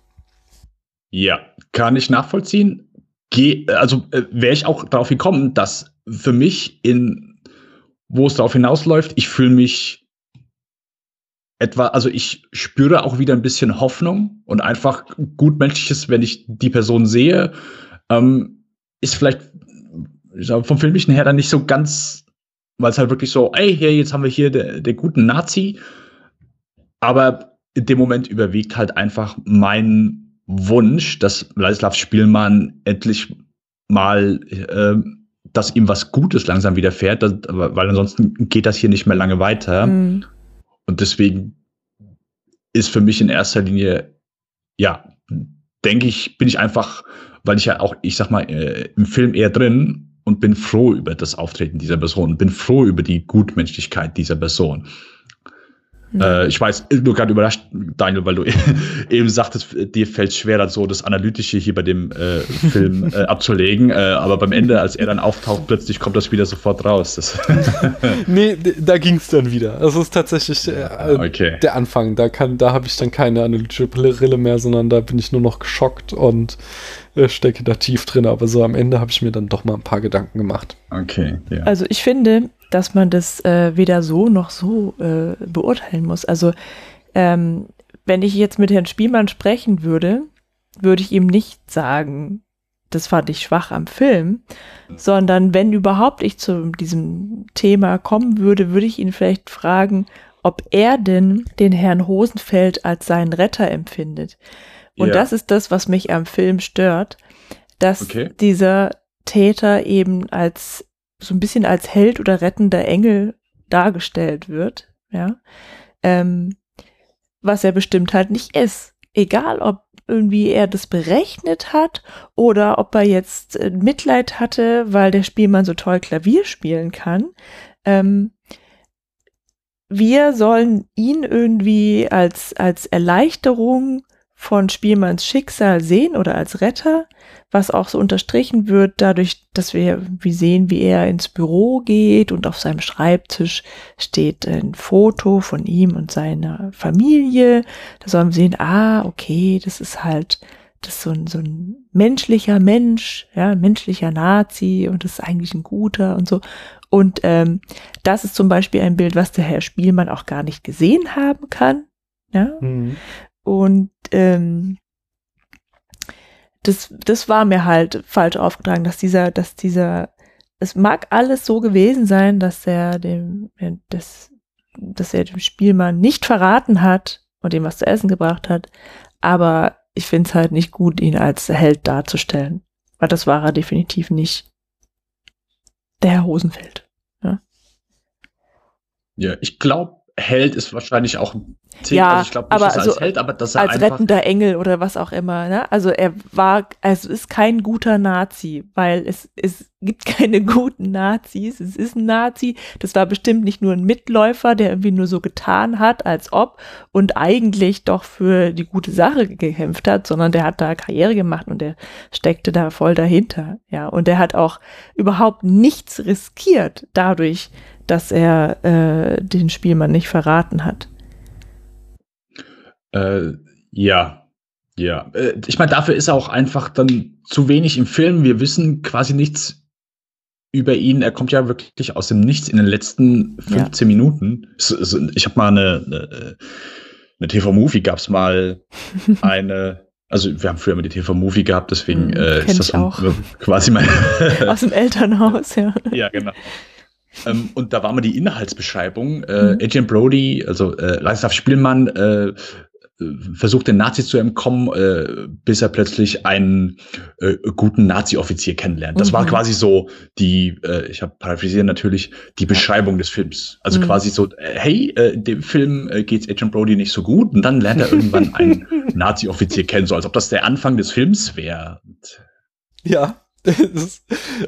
Ja, kann ich nachvollziehen geh, also äh, wäre ich auch darauf gekommen, dass für mich in, wo es darauf hinausläuft, ich fühle mich etwa, also ich spüre auch wieder ein bisschen Hoffnung und einfach gutmenschliches, wenn ich die Person sehe, ähm, ist vielleicht vom Filmischen her dann nicht so ganz, weil es halt wirklich so, ey, hier, jetzt haben wir hier der guten Nazi, aber in dem Moment überwiegt halt einfach mein Wunsch, dass Ladislav Spielmann endlich mal, äh, dass ihm was Gutes langsam widerfährt, dass, weil ansonsten geht das hier nicht mehr lange weiter. Mhm. Und deswegen ist für mich in erster Linie, ja, denke ich, bin ich einfach, weil ich ja auch, ich sag mal, äh, im Film eher drin und bin froh über das Auftreten dieser Person, bin froh über die Gutmenschlichkeit dieser Person. Mhm. Äh, ich weiß, nur gerade überrascht, Daniel, weil du eben sagtest, dir fällt schwer, dann so das Analytische hier bei dem äh, Film äh, abzulegen. Äh, aber beim Ende, als er dann auftaucht, plötzlich kommt das wieder sofort raus. Nee, da ging es dann wieder. Das ist tatsächlich äh, okay. der Anfang. Da, kann, da habe ich dann keine analytische Brille mehr, sondern da bin ich nur noch geschockt und äh, stecke da tief drin. Aber so am Ende habe ich mir dann doch mal ein paar Gedanken gemacht. Okay, ja. Also ich finde, dass man das äh, weder so noch so äh, beurteilen muss. Also ähm, wenn ich jetzt mit Herrn Spielmann sprechen würde, würde ich ihm nicht sagen, das fand ich schwach am Film, sondern wenn überhaupt ich zu diesem Thema kommen würde, würde ich ihn vielleicht fragen, ob er denn den Herrn Hosenfeld als seinen Retter empfindet. Und ja. das ist das, was mich am Film stört, dass okay. dieser Täter eben als so ein bisschen als Held oder rettender Engel dargestellt wird, ja, ähm, was er bestimmt halt nicht ist. Egal, ob irgendwie er das berechnet hat oder ob er jetzt äh, Mitleid hatte, weil der Spielmann so toll Klavier spielen kann. Ähm, wir sollen ihn irgendwie als, als Erleichterung von Spielmanns Schicksal sehen oder als Retter, was auch so unterstrichen wird dadurch, dass wir wie sehen, wie er ins Büro geht und auf seinem Schreibtisch steht ein Foto von ihm und seiner Familie. Da sollen wir sehen, ah, okay, das ist halt das ist so ein, so ein menschlicher Mensch, ja, ein menschlicher Nazi und das ist eigentlich ein guter und so. Und ähm, das ist zum Beispiel ein Bild, was der Herr Spielmann auch gar nicht gesehen haben kann. Ja. Mhm. Und ähm, das, das war mir halt falsch aufgetragen, dass dieser, dass dieser, es mag alles so gewesen sein, dass er dem, das, dass er dem Spielmann nicht verraten hat und ihm was zu essen gebracht hat, aber ich finde es halt nicht gut, ihn als Held darzustellen, weil das war er definitiv nicht. Der Herr Hosenfeld. Ja, ja ich glaube, Held ist wahrscheinlich auch ein Tick. Ja, also ich glaube nicht, aber dass er als Held, aber dass er als einfach rettender Engel oder was auch immer. Ne? Also er war, also ist kein guter Nazi, weil es, es gibt keine guten Nazis. Es ist ein Nazi. Das war bestimmt nicht nur ein Mitläufer, der irgendwie nur so getan hat, als ob und eigentlich doch für die gute Sache gekämpft hat, sondern der hat da Karriere gemacht und der steckte da voll dahinter. Ja, und der hat auch überhaupt nichts riskiert dadurch, dass er äh, den Spielmann nicht verraten hat. Äh, ja, ja. Äh, ich meine, dafür ist er auch einfach dann zu wenig im Film. Wir wissen quasi nichts über ihn. Er kommt ja wirklich aus dem Nichts in den letzten 15 ja. Minuten. Ich habe mal eine, eine, eine TV-Movie, gab es mal eine. Also wir haben früher immer die TV-Movie gehabt, deswegen hm, äh, ist das auch. quasi mein aus dem Elternhaus, ja. Ja, genau ähm, und da war mal die Inhaltsbeschreibung. Äh, mhm. Agent Brody, also äh, Ladislav Spielmann, äh, versucht den Nazis zu entkommen, äh, bis er plötzlich einen äh, guten Nazi-Offizier kennenlernt. Das mhm. war quasi so die, äh, ich habe paraphrasiert natürlich, die Beschreibung des Films. Also mhm. quasi so, hey, äh, dem Film äh, geht's Agent Brody nicht so gut und dann lernt er irgendwann einen Nazi-Offizier kennen, so als ob das der Anfang des Films wäre. Ja, das,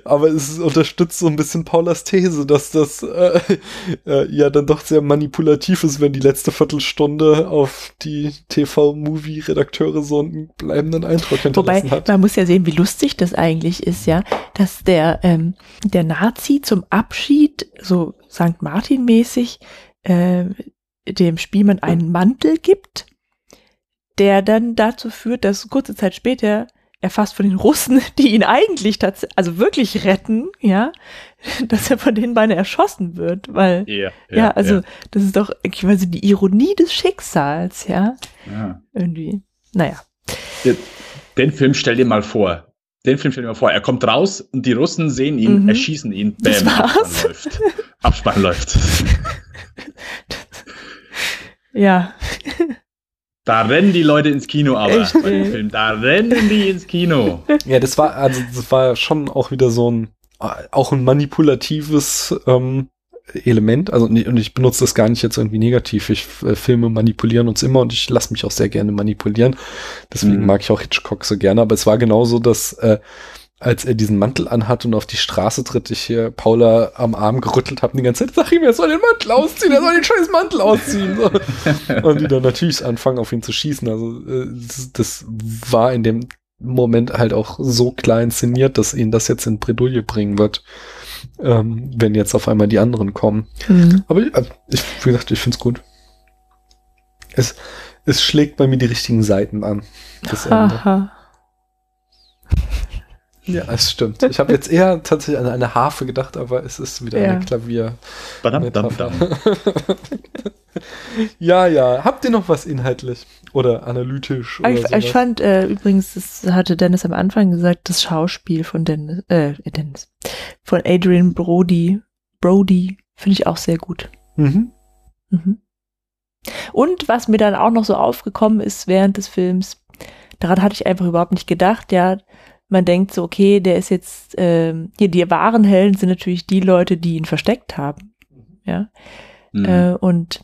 aber es unterstützt so ein bisschen Paulas These, dass das äh, äh, ja dann doch sehr manipulativ ist, wenn die letzte Viertelstunde auf die TV-Movie-Redakteure so einen bleibenden Eindruck hinterlassen Wobei, hat. man muss ja sehen, wie lustig das eigentlich ist, ja, dass der, ähm, der Nazi zum Abschied, so St. Martin-mäßig, äh, dem Spielmann einen Mantel gibt, der dann dazu führt, dass kurze Zeit später er fast von den Russen, die ihn eigentlich tatsächlich, also wirklich retten, ja, dass er von den beiden erschossen wird, weil, Ja, ja, also, das ist doch quasi die Ironie des Schicksals, ja, ja. irgendwie. Naja. Den Film stell dir mal vor. Den Film stell dir mal vor. Er kommt raus und die Russen sehen ihn, Mhm. erschießen ihn. Das Bam, war's. Abspann läuft. Abspann läuft. Ja, Da rennen die Leute ins Kino, aber Echt, bei dem. Film, da rennen die ins Kino. Ja, das war, also das war schon auch wieder so ein, auch ein manipulatives ähm, Element. Also und ich benutze das gar nicht jetzt irgendwie negativ. Ich äh, Filme manipulieren uns immer und ich lasse mich auch sehr gerne manipulieren. Deswegen Mhm. mag ich auch Hitchcock so gerne. Aber es war genauso, dass äh, als er diesen Mantel anhat und auf die Straße tritt, ich hier Paula am Arm gerüttelt habe die ganze Zeit, sag ihm, er soll den Mantel ausziehen, er soll den scheiß Mantel ausziehen. So. Und die dann natürlich anfangen, auf ihn zu schießen. Also äh, das, das war in dem Moment halt auch so klar inszeniert, dass ihn das jetzt in Bredouille bringen wird, ähm, wenn jetzt auf einmal die anderen kommen. hm. Aber also, ich, wie gesagt, ich find's gut. Es, es schlägt bei mir die richtigen Seiten an. Das Ende. Ja, es stimmt. Ich habe jetzt eher tatsächlich an eine Harfe gedacht, aber es ist wieder Ja. eine Klavier. Badam, dam, dam. ja, ja. Habt ihr noch was inhaltlich oder analytisch oder Ich, sowas? ich fand äh, übrigens, das hatte Dennis am Anfang gesagt, das Schauspiel von Dennis, äh, Dennis, von Adrian Brody, Brody, finde ich auch sehr gut. mhm. Mhm. Und was mir dann auch noch so aufgekommen ist während des Films, daran hatte ich einfach überhaupt nicht gedacht, ja, man denkt so, okay, der ist jetzt, ähm, hier, die wahren Helden sind natürlich die Leute, die ihn versteckt haben, ja, Mhm. äh, und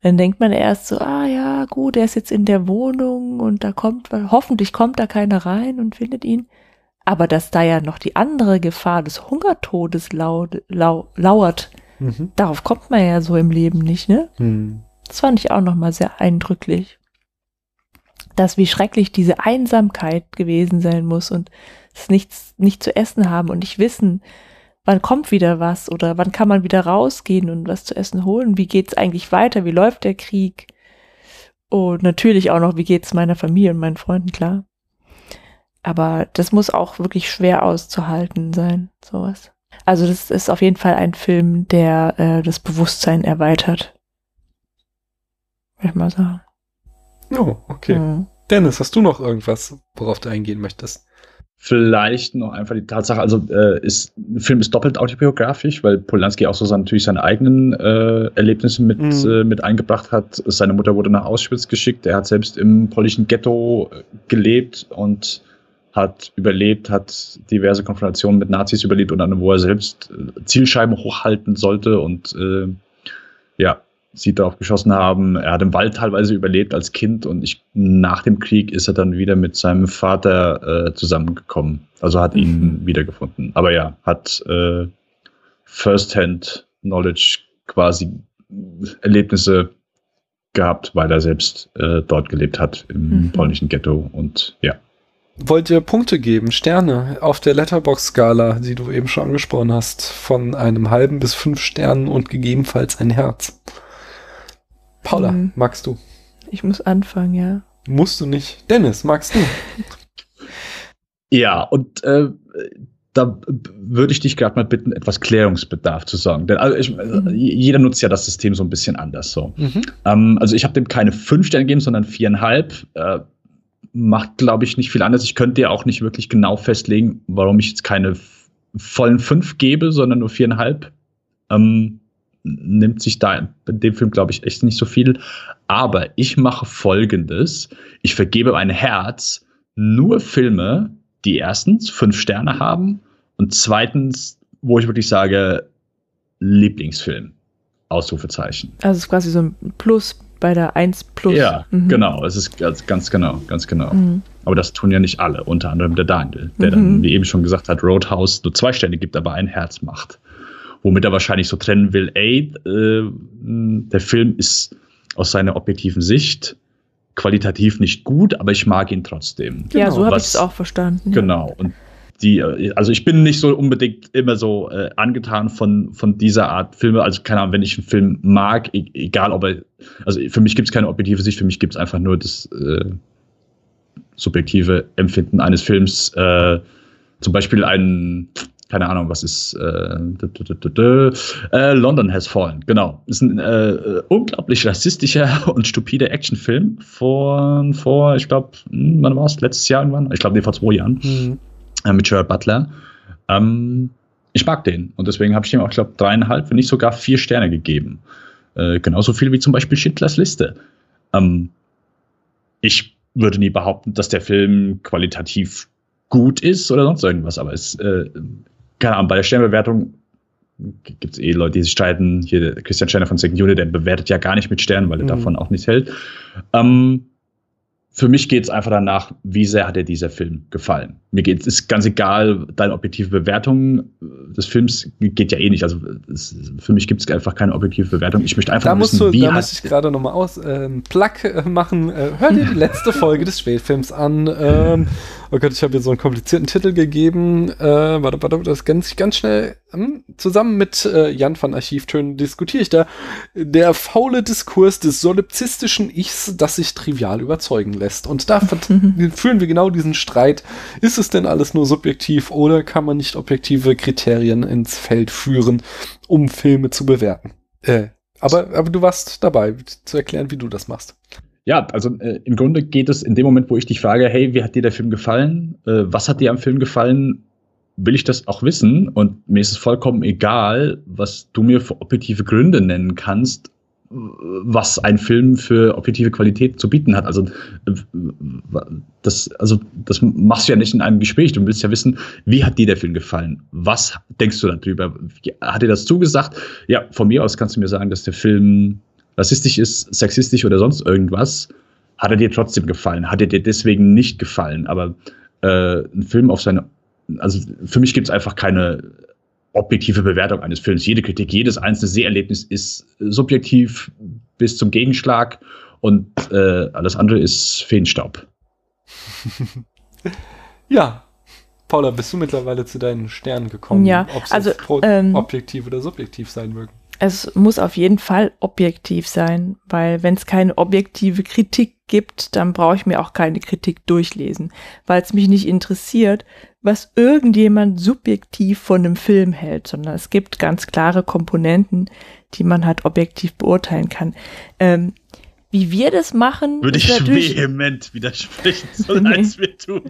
dann denkt man erst so, ah ja, gut, er ist jetzt in der Wohnung und da kommt, hoffentlich kommt da keiner rein und findet ihn. Aber dass da ja noch die andere Gefahr des Hungertodes lau lau lauert, Mhm. darauf kommt man ja so im Leben nicht, ne? Hm. Das fand ich auch nochmal sehr eindrücklich. Dass wie schrecklich diese Einsamkeit gewesen sein muss und es nichts, nicht zu essen haben und nicht wissen, wann kommt wieder was oder wann kann man wieder rausgehen und was zu essen holen. Wie geht's eigentlich weiter? Wie läuft der Krieg? Und natürlich auch noch, wie geht's meiner Familie und meinen Freunden, klar. Aber das muss auch wirklich schwer auszuhalten sein, sowas. Also das ist auf jeden Fall ein Film, der äh, das Bewusstsein erweitert. Würde ich mal sagen. Oh, okay. Mhm. Dennis, hast du noch irgendwas, worauf du eingehen möchtest? Vielleicht noch einfach die Tatsache, also äh, ist, der Film ist doppelt autobiografisch, weil Polanski auch so sein, natürlich seine eigenen äh, Erlebnisse mit, Mhm. äh, mit eingebracht hat. Seine Mutter wurde nach Auschwitz geschickt. Er hat selbst im polnischen Ghetto äh, gelebt und hat überlebt, hat diverse Konfrontationen mit Nazis überlebt und dann, wo er selbst äh, Zielscheiben hochhalten sollte und äh, ja, sie darauf geschossen haben. Er hat im Wald teilweise überlebt als Kind und ich, nach dem Krieg ist er dann wieder mit seinem Vater äh, zusammengekommen. Also hat ihn Mhm. wiedergefunden. Aber ja, hat äh, First-Hand Knowledge quasi Erlebnisse gehabt, weil er selbst äh, dort gelebt hat im Mhm. polnischen Ghetto und ja. Wollt ihr Punkte geben, Sterne auf der Letterbox-Skala, die du eben schon angesprochen hast, von einem halben bis fünf Sternen und gegebenenfalls ein Herz? Paula, Mhm. magst du? Ich muss anfangen, ja. Musst du nicht. Dennis, magst du? Ja, und äh, da würde ich dich gerade mal bitten, etwas Klärungsbedarf zu sagen. Denn also ich, Mhm. jeder nutzt ja das System so ein bisschen anders so. Mhm. Ähm, also ich habe dem keine fünf Sterne gegeben, sondern viereinhalb. Äh, macht, glaube ich, nicht viel anders. Ich könnte dir auch nicht wirklich genau festlegen, warum ich jetzt keine vollen fünf gebe, sondern nur viereinhalb. Ähm, nimmt sich da in dem Film, glaube ich, echt nicht so viel. Aber ich mache folgendes. Ich vergebe ein Herz nur Filme, die erstens fünf Sterne haben und zweitens, wo ich wirklich sage, Lieblingsfilm. Ausrufezeichen. Also es ist quasi so ein Plus bei der 1 Plus. Ja, mhm. genau, es ist ganz, ganz genau, ganz genau. Mhm. Aber das tun ja nicht alle, unter anderem der Daniel, der mhm. dann, wie eben schon gesagt hat, Roadhouse nur zwei Sterne gibt, aber ein Herz macht. Womit er wahrscheinlich so trennen will, ey, äh, der Film ist aus seiner objektiven Sicht qualitativ nicht gut, aber ich mag ihn trotzdem. Ja, genau. so habe ich es auch verstanden. Genau. Und die, also ich bin nicht so unbedingt immer so äh, angetan von, von dieser Art Filme. Also keine Ahnung, wenn ich einen Film mag, e egal ob er, also für mich gibt es keine objektive Sicht, für mich gibt es einfach nur das äh, subjektive Empfinden eines Films. Äh, zum Beispiel ein, keine Ahnung, was ist äh, äh, London Has Fallen, genau. Ist ein äh, unglaublich rassistischer und stupider Actionfilm von vor, ich glaube, hm, wann war es? Letztes Jahr irgendwann? Ich glaube, nee, vor zwei Jahren. Mhm äh, mit Gerard Butler. Ähm, ich mag den und deswegen habe ich ihm auch, ich glaube, dreieinhalb, wenn nicht sogar vier Sterne gegeben. Äh, genauso viel wie zum Beispiel Schindlers Liste. Ähm, ich würde nie behaupten, dass der Film qualitativ gut ist oder sonst irgendwas, aber es, äh, keine Ahnung, bei der Sternbewertung gibt es eh Leute, die sich streiten. Hier Christian Steiner von Second Unit, der bewertet ja gar nicht mit Sternen, weil er mhm. davon auch nichts hält. Ähm, für mich geht es einfach danach, wie sehr hat dir dieser Film gefallen. Mir geht es ganz egal, deine objektive Bewertung des Films geht ja eh nicht. Also es, für mich gibt es einfach keine objektive Bewertung. Ich möchte einfach da wissen, du, wie da muss ich gerade noch mal aus äh, Plug äh, machen. Äh, hör dir die letzte Folge des Spätfilms an. Ähm, oh Gott, ich habe hier so einen komplizierten Titel gegeben. Äh, warte, warte, das ganz, ganz schnell. Hm, zusammen mit äh, Jan van Archivtönen diskutiere ich da. Der faule Diskurs des solipsistischen Ichs, das sich trivial überzeugen lässt. Und da führen wir genau diesen Streit. Ist es denn alles nur subjektiv oder kann man nicht objektive Kriterien ins Feld führen, um Filme zu bewerten? Äh, aber, aber du warst dabei, zu erklären, wie du das machst. Ja, also äh, im Grunde geht es in dem Moment, wo ich dich frage, hey, wie hat dir der Film gefallen? Äh, was hat dir am Film gefallen? Will ich das auch wissen? Und mir ist es vollkommen egal, was du mir für objektive Gründe nennen kannst, was ein Film für objektive Qualität zu bieten hat. Also das, also das machst du ja nicht in einem Gespräch. Du willst ja wissen, wie hat dir der Film gefallen? Was denkst du darüber? Hat dir das zugesagt? Ja, von mir aus kannst du mir sagen, dass der Film rassistisch ist, sexistisch oder sonst irgendwas, hat er dir trotzdem gefallen. Hat er dir deswegen nicht gefallen. Aber äh, ein Film auf seine, also für mich gibt es einfach keine objektive Bewertung eines Films. Jede Kritik, jedes einzelne Seherlebnis ist subjektiv bis zum Gegenschlag und äh, alles andere ist Feenstaub. ja. Paula, bist du mittlerweile zu deinen Sternen gekommen? Ja, ob also ähm, objektiv oder subjektiv sein mögen? Es muss auf jeden Fall objektiv sein, weil wenn es keine objektive Kritik gibt, dann brauche ich mir auch keine Kritik durchlesen, weil es mich nicht interessiert, was irgendjemand subjektiv von einem Film hält, sondern es gibt ganz klare Komponenten, die man halt objektiv beurteilen kann. Ähm, wie wir das machen, würde ich vehement widersprechen, so nee. als wir tun.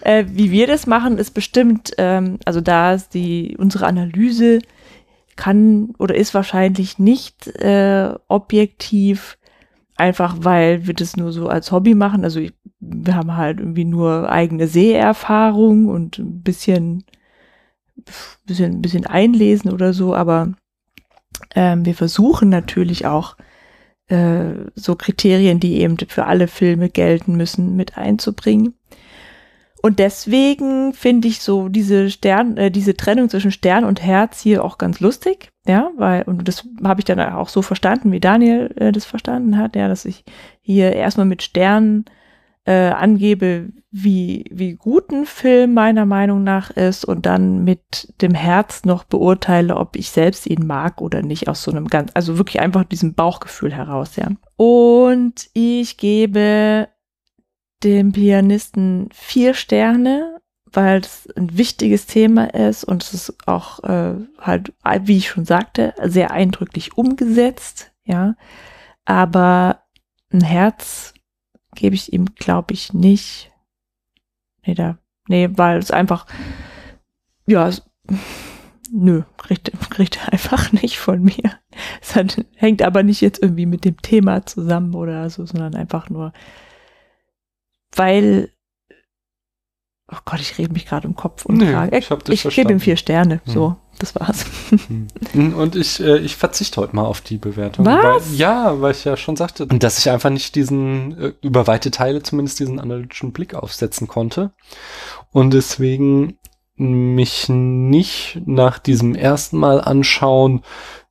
Äh, wie wir das machen, ist bestimmt, ähm, also da ist die unsere Analyse kann oder ist wahrscheinlich nicht äh, objektiv, einfach weil wir das nur so als Hobby machen. Also ich, wir haben halt irgendwie nur eigene Seherfahrung und ein bisschen, bisschen, bisschen einlesen oder so, aber ähm, wir versuchen natürlich auch äh, so Kriterien, die eben für alle Filme gelten müssen, mit einzubringen. Und deswegen finde ich so diese Stern, äh, diese Trennung zwischen Stern und Herz hier auch ganz lustig, ja, weil, und das habe ich dann auch so verstanden, wie Daniel äh, das verstanden hat, ja, dass ich hier erstmal mit Sternen äh, angebe, wie, wie gut ein Film meiner Meinung nach ist und dann mit dem Herz noch beurteile, ob ich selbst ihn mag oder nicht, aus so einem ganz, also wirklich einfach diesem Bauchgefühl heraus, ja. Und ich gebe dem Pianisten vier Sterne, weil es ein wichtiges Thema ist und es ist auch äh, halt, wie ich schon sagte, sehr eindrücklich umgesetzt, ja. Aber ein Herz gebe ich ihm, glaube ich, nicht. Nee, da, nee, weil es einfach, ja, es, nö, kriegt, kriegt er einfach nicht von mir. Es hat, hängt aber nicht jetzt irgendwie mit dem Thema zusammen oder so, sondern einfach nur, weil, oh Gott, ich rede mich gerade im Kopf und Nee, Kragen. ich hab dich ich gebe ihm vier Sterne. Hm. So, das war's. Und ich, äh, ich verzichte heute mal auf die Bewertung. Was? Weil, ja, weil ich ja schon sagte, dass ich einfach nicht diesen, äh, über weite Teile zumindest diesen analytischen Blick aufsetzen konnte. Und deswegen mich nicht nach diesem ersten Mal anschauen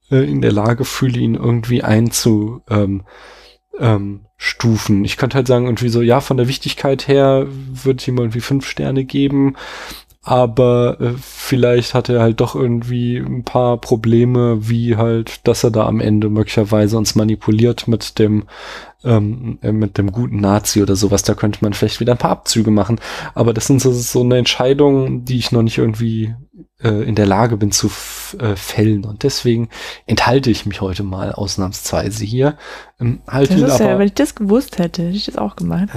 äh, in der Lage fühle, ihn irgendwie einzu, ähm, ähm, Stufen. Ich könnte halt sagen, irgendwie so, ja, von der Wichtigkeit her würde ich ihm irgendwie fünf Sterne geben, aber äh, vielleicht hat er halt doch irgendwie ein paar Probleme, wie halt, dass er da am Ende möglicherweise uns manipuliert mit dem ähm, äh, mit dem guten Nazi oder sowas. Da könnte man vielleicht wieder ein paar Abzüge machen. Aber das sind so, so eine Entscheidung, die ich noch nicht irgendwie äh, in der Lage bin zu äh, fällen. Und deswegen enthalte ich mich heute mal ausnahmsweise hier. Ähm, halte Das ist aber, ja, wenn ich das gewusst hätte, hätte ich das auch gemacht.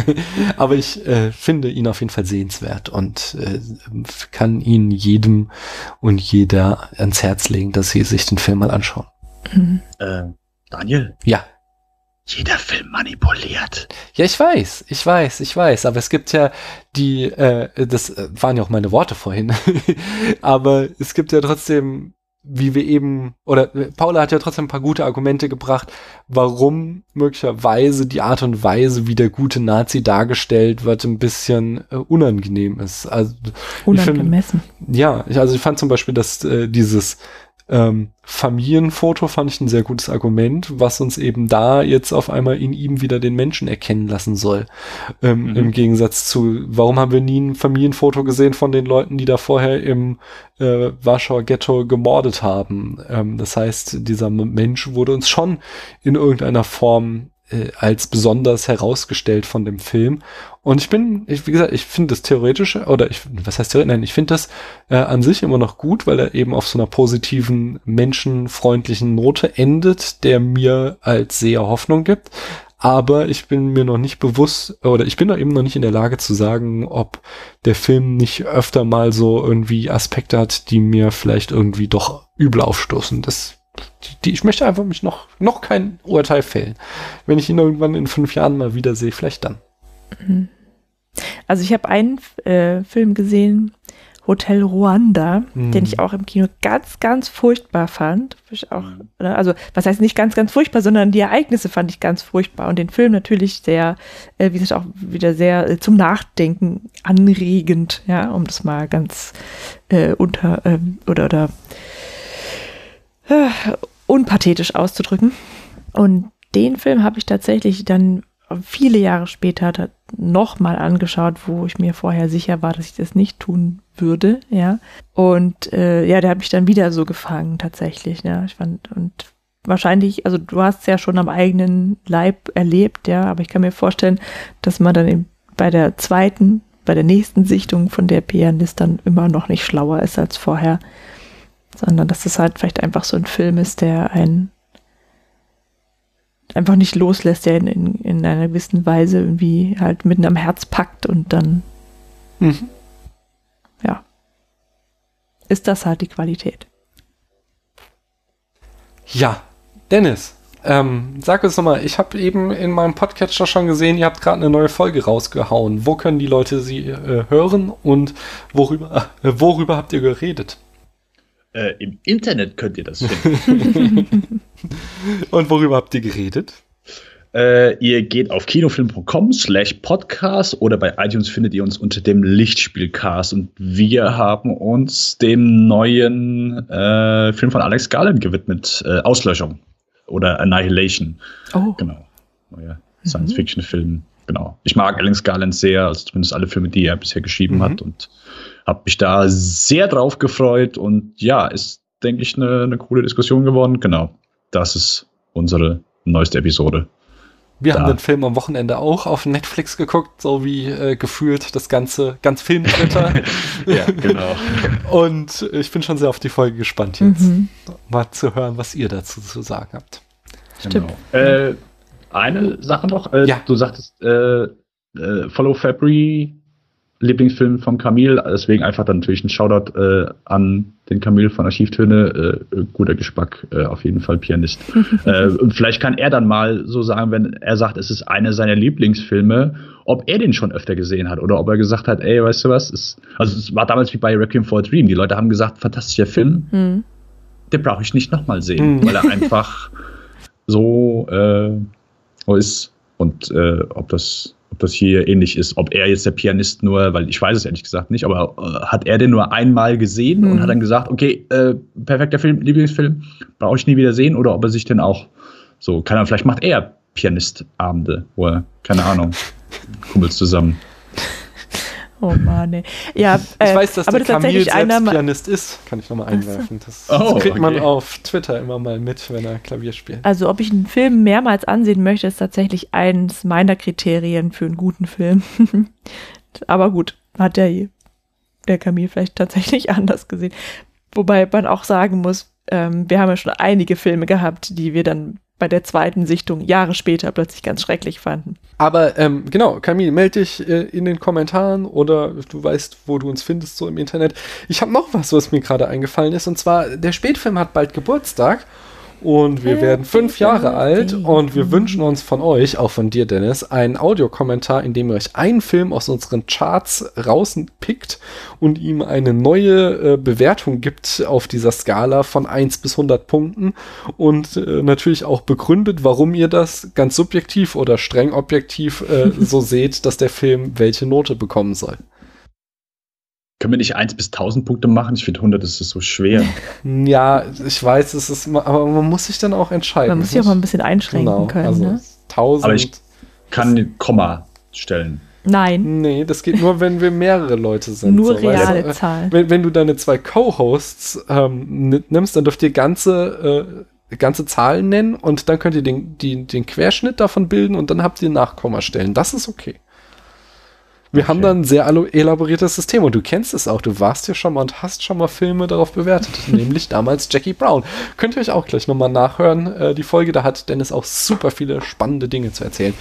aber ich äh, finde ihn auf jeden Fall sehenswert und äh, kann ihn jedem und jeder ans Herz legen, dass sie sich den Film mal anschauen. Äh, Daniel, Ja. Jeder Film manipuliert. Ja, ich weiß, ich weiß, ich weiß, aber es gibt ja die, äh, das äh, waren ja auch meine Worte vorhin, aber es gibt ja trotzdem, wie wir eben, oder äh, Paula hat ja trotzdem ein paar gute Argumente gebracht, warum möglicherweise die Art und Weise, wie der gute Nazi dargestellt wird, ein bisschen äh, unangenehm ist. Also Unangemessen. ja, ich, also ich fand zum Beispiel, dass äh, dieses ähm, Familienfoto fand ich ein sehr gutes Argument, was uns eben da jetzt auf einmal in ihm wieder den Menschen erkennen lassen soll. Ähm, Mhm. Im Gegensatz zu, warum haben wir nie ein Familienfoto gesehen von den Leuten, die da vorher im äh, Warschauer Ghetto gemordet haben? Ähm, das heißt, dieser Mensch wurde uns schon in irgendeiner Form als besonders herausgestellt von dem Film. Und ich bin, ich, wie gesagt, ich finde das theoretische, oder ich, was heißt theoretisch? Nein, ich finde das äh, an sich immer noch gut, weil er eben auf so einer positiven, menschenfreundlichen Note endet, der mir als Seher Hoffnung gibt. Aber ich bin mir noch nicht bewusst, oder ich bin da eben noch nicht in der Lage zu sagen, ob der Film nicht öfter mal so irgendwie Aspekte hat, die mir vielleicht irgendwie doch übel aufstoßen. Das, die, ich möchte einfach mich noch, noch kein Urteil fällen. Wenn ich ihn irgendwann in fünf Jahren mal wiedersehe, vielleicht dann. Also ich habe einen äh, Film gesehen, Hotel Ruanda, Hm. den ich auch im Kino ganz, ganz furchtbar fand. Auch, oder? Also was heißt nicht ganz, ganz furchtbar, sondern die Ereignisse fand ich ganz furchtbar und den Film natürlich sehr, äh, wie gesagt, auch wieder sehr äh, zum Nachdenken anregend, ja, um das mal ganz äh, unter ähm, oder oder unpathetisch auszudrücken. Und den Film habe ich tatsächlich dann viele Jahre später nochmal angeschaut, wo ich mir vorher sicher war, dass ich das nicht tun würde, ja. Und äh, ja, der hat mich dann wieder so gefangen, tatsächlich, ja. Ich fand, und wahrscheinlich, also du hast es ja schon am eigenen Leib erlebt, ja, aber ich kann mir vorstellen, dass man dann eben bei der zweiten, bei der nächsten Sichtung von der Pianist dann immer noch nicht schlauer ist als vorher, sondern dass es halt vielleicht einfach so ein Film ist, der einen einfach nicht loslässt, der in, in, in einer gewissen Weise irgendwie halt mitten am Herz packt und dann Mhm. ist das halt die Qualität. Ja, Dennis, ähm, sag uns nochmal, ich habe eben in meinem Podcatcher schon gesehen, ihr habt gerade eine neue Folge rausgehauen. Wo können die Leute sie äh, hören und worüber, äh, worüber habt ihr geredet? Äh, Im Internet könnt ihr das finden. Und worüber habt ihr geredet? äh, ihr geht auf kinofilm.com slash podcast oder bei iTunes findet ihr uns unter dem Lichtspielcast und wir haben uns dem neuen äh, Film von Alex Garland gewidmet, äh, Auslöschung oder Annihilation. Oh, Genau. Neuer Science-Fiction-Film. Genau. Ich mag Alex Garland sehr, also zumindest alle Filme, die er bisher geschrieben Mhm. hat und habe mich da sehr drauf gefreut und ja, ist, denke ich, eine, eine coole Diskussion geworden. Genau. Das ist unsere neueste Episode. Wir haben Da. den Film am Wochenende auch auf Netflix geguckt, so wie äh, gefühlt das ganze, ganz Filmtwitter. Ja, genau. Und ich bin schon sehr auf die Folge gespannt jetzt, mhm. mal zu hören, was ihr dazu zu sagen habt. Stimmt. Genau. Äh, eine Sache noch. Äh, Ja. Du sagtest, äh, äh, Follow Fabry Lieblingsfilm von Camille, deswegen einfach dann natürlich ein Shoutout äh, an den Camille von Archivtöne. Äh, guter Geschmack, äh, auf jeden Fall Pianist. äh, und vielleicht kann er dann mal so sagen, wenn er sagt, es ist einer seiner Lieblingsfilme, ob er den schon öfter gesehen hat oder ob er gesagt hat, ey, weißt du was, ist, also es war damals wie bei Requiem for a Dream. Die Leute haben gesagt, fantastischer Film, mhm. den brauche ich nicht nochmal sehen, mhm. weil er einfach so äh, ist. Und äh, ob das ob das hier ähnlich ist, ob er jetzt der Pianist nur, weil ich weiß es ehrlich gesagt nicht, aber äh, hat er den nur einmal gesehen mhm. und hat dann gesagt, okay, äh, perfekter Film, Lieblingsfilm, brauche ich nie wieder sehen, oder ob er sich denn auch so, keine Ahnung, vielleicht macht er Pianistabende, wo er, keine Ahnung, Kumpels zusammen. Oh Mann, ey. Ja, äh, ich weiß, dass aber der das Camille selbst Pianist ist, kann ich nochmal einwerfen. Das, das oh, kriegt okay. man auf Twitter immer mal mit, wenn er Klavier spielt. Also ob ich einen Film mehrmals ansehen möchte, ist tatsächlich eines meiner Kriterien für einen guten Film. aber gut, hat der, der Camille vielleicht tatsächlich anders gesehen. Wobei man auch sagen muss, ähm, wir haben ja schon einige Filme gehabt, die wir dann bei der zweiten Sichtung Jahre später plötzlich ganz schrecklich fanden. Aber ähm, genau, Camille, melde dich äh, in den Kommentaren oder du weißt, wo du uns findest, so im Internet. Ich habe noch was, was mir gerade eingefallen ist, und zwar, der Spätfilm hat bald Geburtstag und wir werden fünf Jahre alt und wir wünschen uns von euch, auch von dir, Dennis, einen Audiokommentar, in dem ihr euch einen Film aus unseren Charts rauspickt und ihm eine neue äh, Bewertung gibt auf dieser Skala von 1 bis 100 Punkten und äh, natürlich auch begründet, warum ihr das ganz subjektiv oder streng objektiv äh, so seht, dass der Film welche Note bekommen soll. Können wir nicht 1 bis 1000 Punkte machen? Ich finde 100 ist so schwer. ja, ich weiß, es ist, aber man muss sich dann auch entscheiden. Man muss sich auch mal ein bisschen einschränken genau, können. Also ne? 1000. Aber ich kann ein Komma stellen. Nein. Nee, das geht nur, wenn wir mehrere Leute sind. Nur so, reale weißt, Zahlen. Wenn, wenn, du deine zwei Co-Hosts ähm, nimmst, dann dürft ihr ganze, äh, ganze Zahlen nennen und dann könnt ihr den, die, den Querschnitt davon bilden und dann habt ihr Nachkommastellen. Das ist okay. Wir okay. haben dann ein sehr elaboriertes System und du kennst es auch. Du warst ja schon mal und hast schon mal Filme darauf bewertet, nämlich damals Jackie Brown. Könnt ihr euch auch gleich nochmal nachhören. Äh, die Folge, da hat Dennis auch super viele spannende Dinge zu erzählen.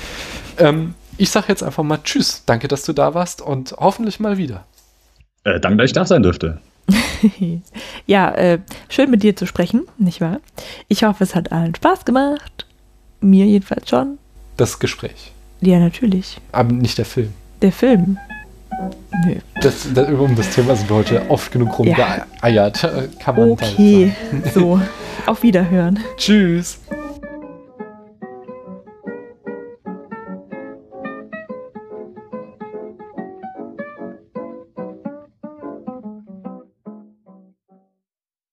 Ähm, ich sag jetzt einfach mal Tschüss. Danke, dass du da warst und hoffentlich mal wieder. Äh, danke, dass ich da sein dürfte. ja, äh, schön mit dir zu sprechen, nicht wahr? Ich hoffe, es hat allen Spaß gemacht. Mir jedenfalls schon. Das Gespräch. Ja, natürlich. Aber nicht der Film. Der Film. Nö. Das, das, um das Thema sind wir heute oft genug rumgeeiert. Ja. Kann man okay, so. Auf Wiederhören. Tschüss.